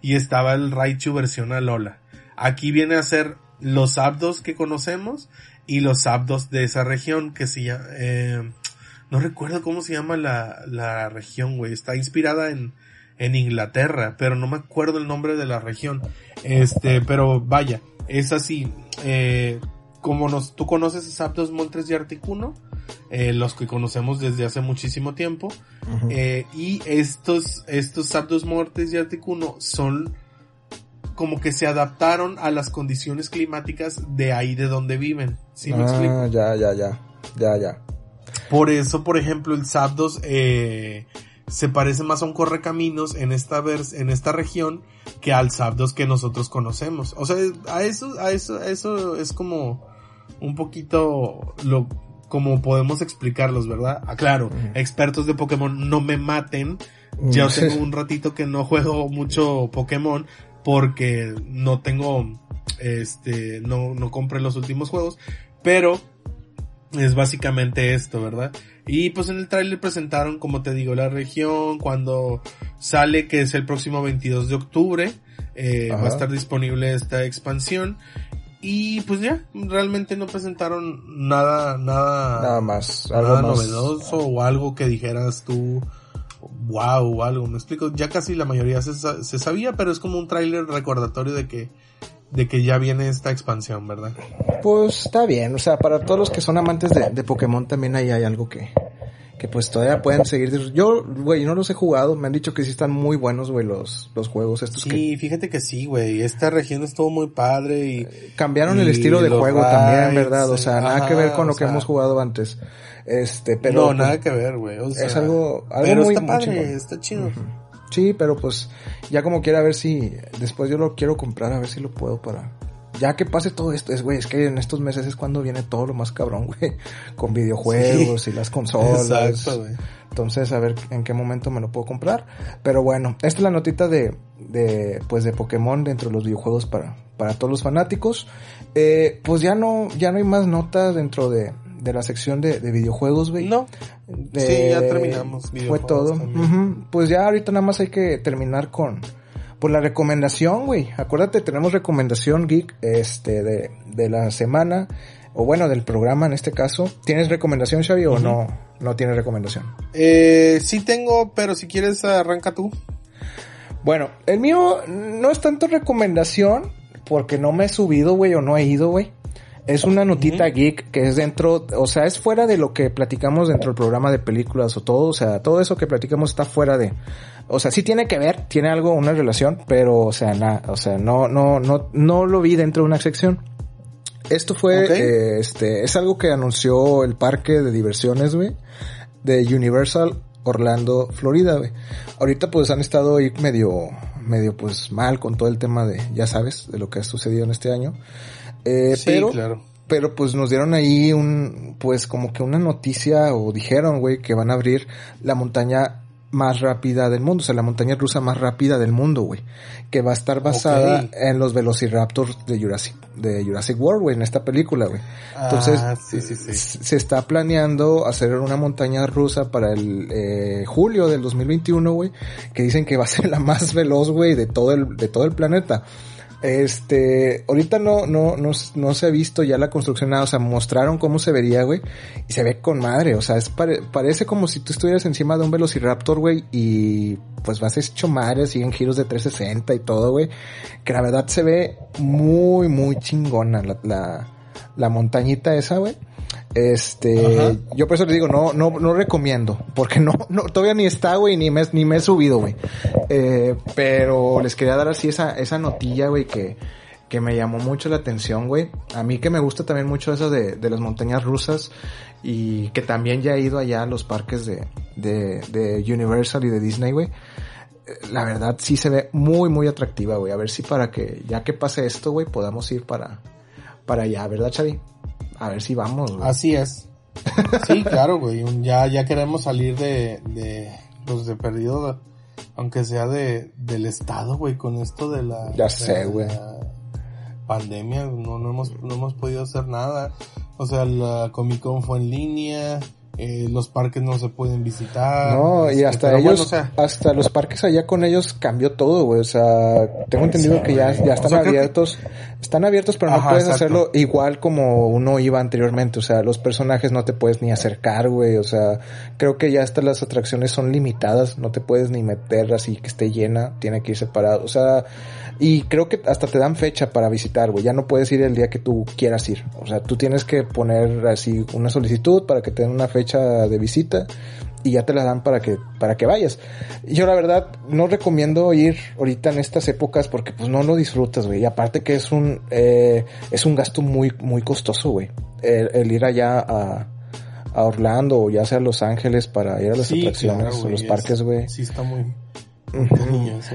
y estaba el Raichu versión Alola. Aquí viene a ser los abdos que conocemos y los abdos de esa región que se llama, eh, no recuerdo cómo se llama la, la región, güey. Está inspirada en, en Inglaterra, pero no me acuerdo el nombre de la región. Este, pero vaya, es así. Eh, como nos, tú conoces Zapdos, Moltres y Articuno, eh, los que conocemos desde hace muchísimo tiempo, eh, y estos, estos Zapdos, Moltres y Articuno son como que se adaptaron a las condiciones climáticas de ahí de donde viven. ¿Sí me ah, ya, ya, ya, ya, ya. Por eso, por ejemplo, el Zapdos, eh, se parece más a un correcaminos en esta vers en esta región que al Zapdos que nosotros conocemos. O sea, a eso, a eso, a eso es como un poquito lo como podemos explicarlos, ¿verdad? Ah, claro, expertos de Pokémon no me maten. Ya [laughs] tengo un ratito que no juego mucho Pokémon porque no tengo, este, no, no compré los últimos juegos, pero es básicamente esto, ¿verdad? Y pues en el trailer presentaron, como te digo, la región, cuando sale, que es el próximo 22 de octubre, eh, va a estar disponible esta expansión. Y pues ya, realmente no presentaron nada, nada, nada más, nada novedoso o algo que dijeras tú, wow, o algo, me explico, ya casi la mayoría se, se sabía, pero es como un tráiler recordatorio de que, de que ya viene esta expansión, ¿verdad? Pues está bien, o sea, para todos los que son amantes de, de Pokémon también ahí hay algo que, que pues todavía pueden seguir. Yo, güey, no los he jugado, me han dicho que sí están muy buenos, güey, los, los juegos estos. Sí, fíjate que sí, güey, esta región estuvo muy padre y... Cambiaron el estilo de juego también, ¿verdad? O sea, nada que ver con lo que hemos jugado antes. Este, pero... No, nada que ver, güey. es algo, algo pero muy, está padre, está chido. Sí, pero pues ya como quiera ver si después yo lo quiero comprar, a ver si lo puedo para ya que pase todo esto, es, güey, es que en estos meses es cuando viene todo lo más cabrón, [laughs] güey, con videojuegos y las consolas. Exacto, güey. Entonces, a ver en qué momento me lo puedo comprar. Pero bueno, esta es la notita de, de pues de Pokémon dentro de los videojuegos para, para todos los fanáticos. Eh, pues ya no, ya no hay más notas dentro de, de la sección de, de videojuegos, güey. No. sí, ya terminamos. Fue todo. Pues ya ahorita nada más hay que terminar con, por la recomendación, güey. Acuérdate, tenemos recomendación geek, este, de, de la semana, o bueno, del programa en este caso. ¿Tienes recomendación, Xavi, o no, no tienes recomendación? Eh, sí tengo, pero si quieres arranca tú. Bueno, el mío no es tanto recomendación, porque no me he subido, güey, o no he ido, güey. Es una notita geek que es dentro, o sea, es fuera de lo que platicamos dentro del programa de películas o todo, o sea, todo eso que platicamos está fuera de, o sea, sí tiene que ver, tiene algo, una relación, pero, o sea, nada, o sea, no, no, no, no lo vi dentro de una sección. Esto fue, eh, este, es algo que anunció el parque de diversiones, güey, de Universal Orlando, Florida, güey. Ahorita pues han estado ahí medio, medio pues mal con todo el tema de, ya sabes, de lo que ha sucedido en este año. Eh, pero, claro. pero pues nos dieron ahí un, pues como que una noticia o dijeron, güey, que van a abrir la montaña más rápida del mundo, o sea, la montaña rusa más rápida del mundo, güey, que va a estar basada en los Velociraptors de Jurassic, de Jurassic World, güey, en esta película, güey. Entonces, ah, sí, sí, sí. se está planeando hacer una montaña rusa para el eh, julio del 2021, güey, que dicen que va a ser la más veloz, güey, de todo el, de todo el planeta. Este, ahorita no, no, no, no se ha visto ya la construcción nada, o sea, mostraron cómo se vería, güey, y se ve con madre, o sea, es parece como si tú estuvieras encima de un Velociraptor, güey, y pues vas hecho madre, siguen giros de 360 y todo, güey, que la verdad se ve muy, muy chingona la, la, la montañita esa, güey. Este, yo por eso les digo, no, no, no recomiendo, porque no, no, todavía ni está, güey, ni me, ni me he subido, güey. Eh, pero les quería dar así esa, esa notilla, güey, que, que me llamó mucho la atención, güey. A mí que me gusta también mucho eso de, de las montañas rusas y que también ya he ido allá a los parques de, de, de Universal y de Disney, güey. La verdad sí se ve muy, muy atractiva, güey. A ver si para que, ya que pase esto, güey, podamos ir para, para allá, ¿verdad, Xavi? A ver si vamos, güey. Así es. Sí, [laughs] claro, güey. Ya, ya queremos salir de, de, pues de perdido, aunque sea de, del estado, güey, con esto de la... Ya sé, güey. Pandemia, no, no hemos, no hemos podido hacer nada. O sea, la Comic Con fue en línea, eh, los parques no se pueden visitar. No, y hasta ellos, hasta los parques allá con ellos cambió todo, güey. O sea, tengo entendido que ya, ya están abiertos. Están abiertos, pero no pueden hacerlo igual como uno iba anteriormente. O sea, los personajes no te puedes ni acercar, güey. O sea, creo que ya hasta las atracciones son limitadas. No te puedes ni meter así que esté llena. Tiene que ir separado. O sea, y creo que hasta te dan fecha para visitar, güey. Ya no puedes ir el día que tú quieras ir. O sea, tú tienes que poner así una solicitud para que te den una fecha de visita y ya te la dan para que para que vayas. Yo la verdad no recomiendo ir ahorita en estas épocas porque pues no lo disfrutas, güey. Y aparte que es un eh, es un gasto muy muy costoso, güey. El, ir allá a, a Orlando o ya sea a Los Ángeles para ir a las atracciones o los parques, güey. Sí está muy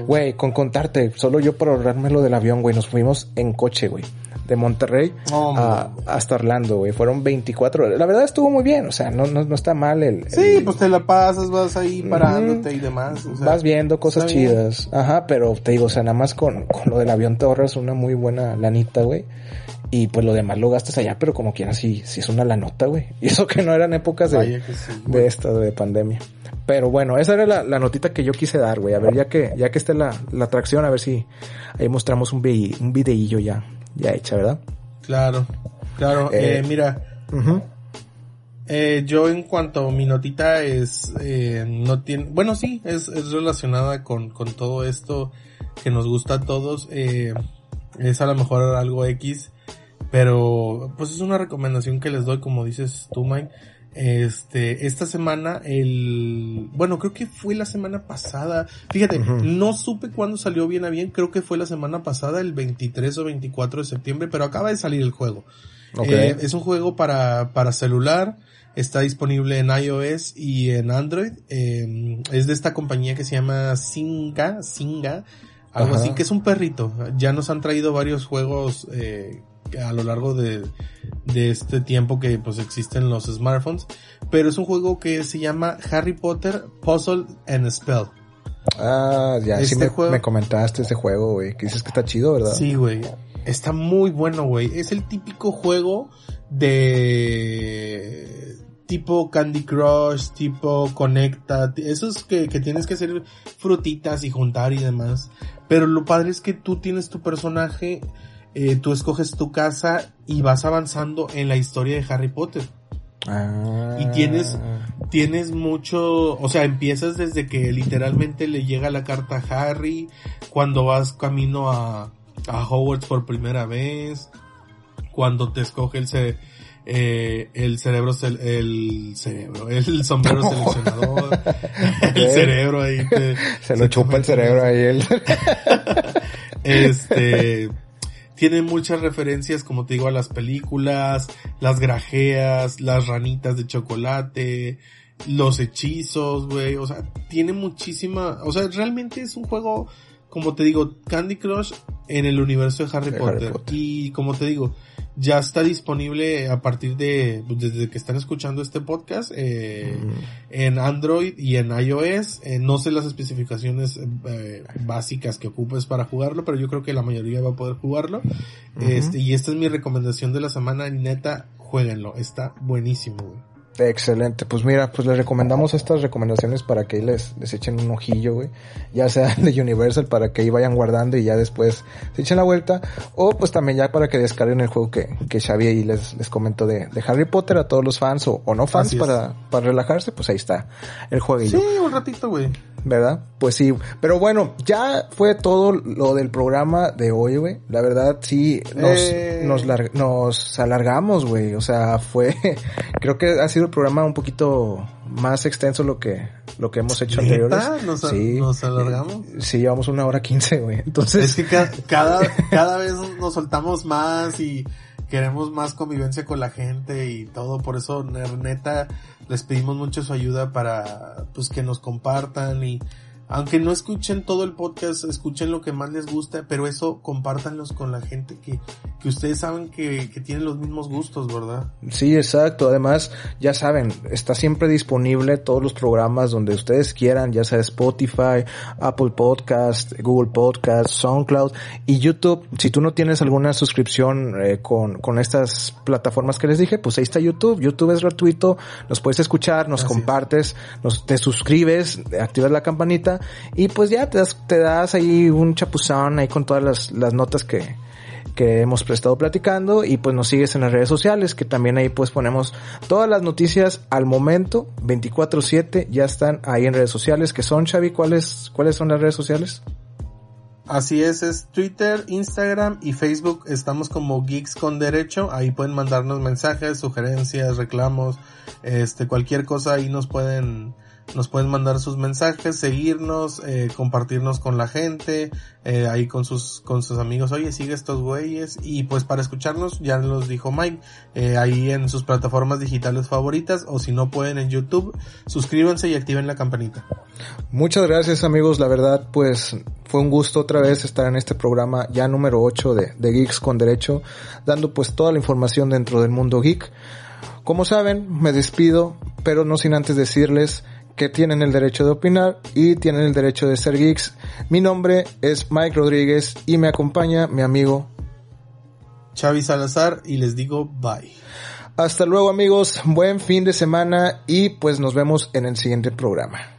Güey, con contarte, solo yo para ahorrarme lo del avión, güey, nos fuimos en coche, güey. De Monterrey a, hasta Orlando, güey. Fueron 24 horas. La verdad estuvo muy bien, o sea, no, no, no está mal el, Sí, pues te la pasas, vas ahí parándote y demás. vas viendo cosas chidas. Ajá, pero te digo, o sea, nada más con, con lo del avión te ahorras una muy buena lanita, güey. Y pues lo demás lo gastas allá, pero como quieras, sí, sí es una lanota, güey. [laughs] Y eso que no eran épocas de, de esta, de pandemia. Pero bueno, esa era la, notita que yo quise dar, güey. A ver, ya que, ya que esté la, la atracción, a ver si ahí mostramos un, un videillo ya, ya hecha, ¿verdad? Claro, claro. Eh, eh mira, eh, yo en cuanto a mi notita es, eh, no tiene, bueno, sí, es, es relacionada con, con todo esto que nos gusta a todos. Eh, es a lo mejor algo X, pero pues es una recomendación que les doy, como dices tú, Mike este, esta semana, el, bueno, creo que fue la semana pasada. Fíjate, no supe cuándo salió bien a bien, creo que fue la semana pasada, el 23 o 24 de septiembre, pero acaba de salir el juego. Eh, es un juego para, para celular, está disponible en iOS y en Android. Eh, es de esta compañía que se llama Singa, Singa, algo así, que es un perrito. Ya nos han traído varios juegos eh, a lo largo de, de este tiempo que pues existen los smartphones, pero es un juego que se llama Harry Potter Puzzle and Spell. Ah, ya, sí Este me, juego- me comentaste este juego, güey, que dices que está chido, ¿verdad? Sí, güey. Está muy bueno, güey. Es el típico juego de tipo Candy Crush, tipo Conecta, esos que, que tienes que hacer frutitas y juntar y demás. Pero lo padre es que tú tienes tu personaje, eh, tú escoges tu casa y vas avanzando en la historia de Harry Potter. Ah. Y tienes- Tienes mucho, o sea, empiezas desde que literalmente le llega la carta a Harry, cuando vas camino a, a Hogwarts por primera vez, cuando te escoge el, ce- eh, el cerebro, el cerebro, el [laughs] sombrero seleccionador, [laughs] el cerebro ahí te- Se lo te chupa el cerebro ahí él. [laughs] Este, tiene muchas referencias, como te digo, a las películas, las grajeas, las ranitas de chocolate, los hechizos, güey, o sea, tiene muchísima, o sea, realmente es un juego, como te digo, Candy Crush en el universo de Harry, De Harry Potter. Potter. Y como te digo, ya está disponible a partir de, pues, desde que están escuchando este podcast, eh, en Android y en iOS. Eh, no sé las especificaciones eh, básicas que ocupes para jugarlo, pero yo creo que la mayoría va a poder jugarlo. Este, y esta es mi recomendación de la semana, neta, jueguenlo, está buenísimo, güey. Excelente, pues mira, pues les recomendamos estas recomendaciones para que ahí les, les echen un ojillo, güey. Ya sea [laughs] de Universal para que ahí vayan guardando y ya después se echen la vuelta. O pues también ya para que descarguen el juego que, que Xavi ahí les, les comentó de, de Harry Potter a todos los fans o, o no fans para, para relajarse, pues ahí está el jueguillo. Sí, un ratito, güey. ¿Verdad? Pues sí, pero bueno, ya fue todo lo del programa de hoy, güey. La verdad, sí, nos, Eh. nos, nos alargamos, güey. O sea, fue, [laughs] creo que ha sido el programa un poquito más extenso lo que, lo que hemos hecho anteriores. ¿Neta? ¿Nos, a- sí, nos alargamos? sí, llevamos una hora quince, güey. Entonces, Es que ca- cada, [laughs] cada vez nos soltamos más y queremos más convivencia con la gente y todo, por eso neta les pedimos mucho su ayuda para pues que nos compartan y aunque no escuchen todo el podcast, escuchen lo que más les gusta, pero eso compártanlos con la gente que, que ustedes saben que, que tienen los mismos gustos, ¿verdad? Sí, exacto. Además, ya saben, está siempre disponible todos los programas donde ustedes quieran, ya sea Spotify, Apple Podcast, Google Podcast, SoundCloud y YouTube. Si tú no tienes alguna suscripción eh, con, con estas plataformas que les dije, pues ahí está YouTube. YouTube es gratuito, nos puedes escuchar, nos Así compartes, nos, te suscribes, activas la campanita y pues ya te das, te das ahí un chapuzón ahí con todas las, notas que, que hemos estado platicando y pues nos sigues en las redes sociales que también ahí pues ponemos todas las noticias al momento 24/7 ya están ahí en redes sociales que son Xavi cuáles cuáles son las redes sociales Así es, es Twitter, Instagram y Facebook. Estamos como Geeks con Derecho. Ahí pueden mandarnos mensajes, sugerencias, reclamos, este, cualquier cosa ahí nos pueden, nos pueden mandar sus mensajes, seguirnos, eh, compartirnos con la gente, eh, ahí con sus, con sus amigos. Oye, sigue estos güeyes. Y pues para escucharnos, ya los dijo Mike, eh, ahí en sus plataformas digitales favoritas o si no pueden en YouTube, suscríbanse y activen la campanita. Muchas gracias amigos, la verdad pues fue un gusto otra vez estar en este programa ya número 8 de, de Geeks con Derecho, dando pues toda la información dentro del mundo geek. Como saben, me despido, pero no sin antes decirles que tienen el derecho de opinar y tienen el derecho de ser geeks. Mi nombre es Mike Rodríguez y me acompaña mi amigo. Xavi Salazar y les digo bye. Hasta luego amigos, buen fin de semana y pues nos vemos en el siguiente programa.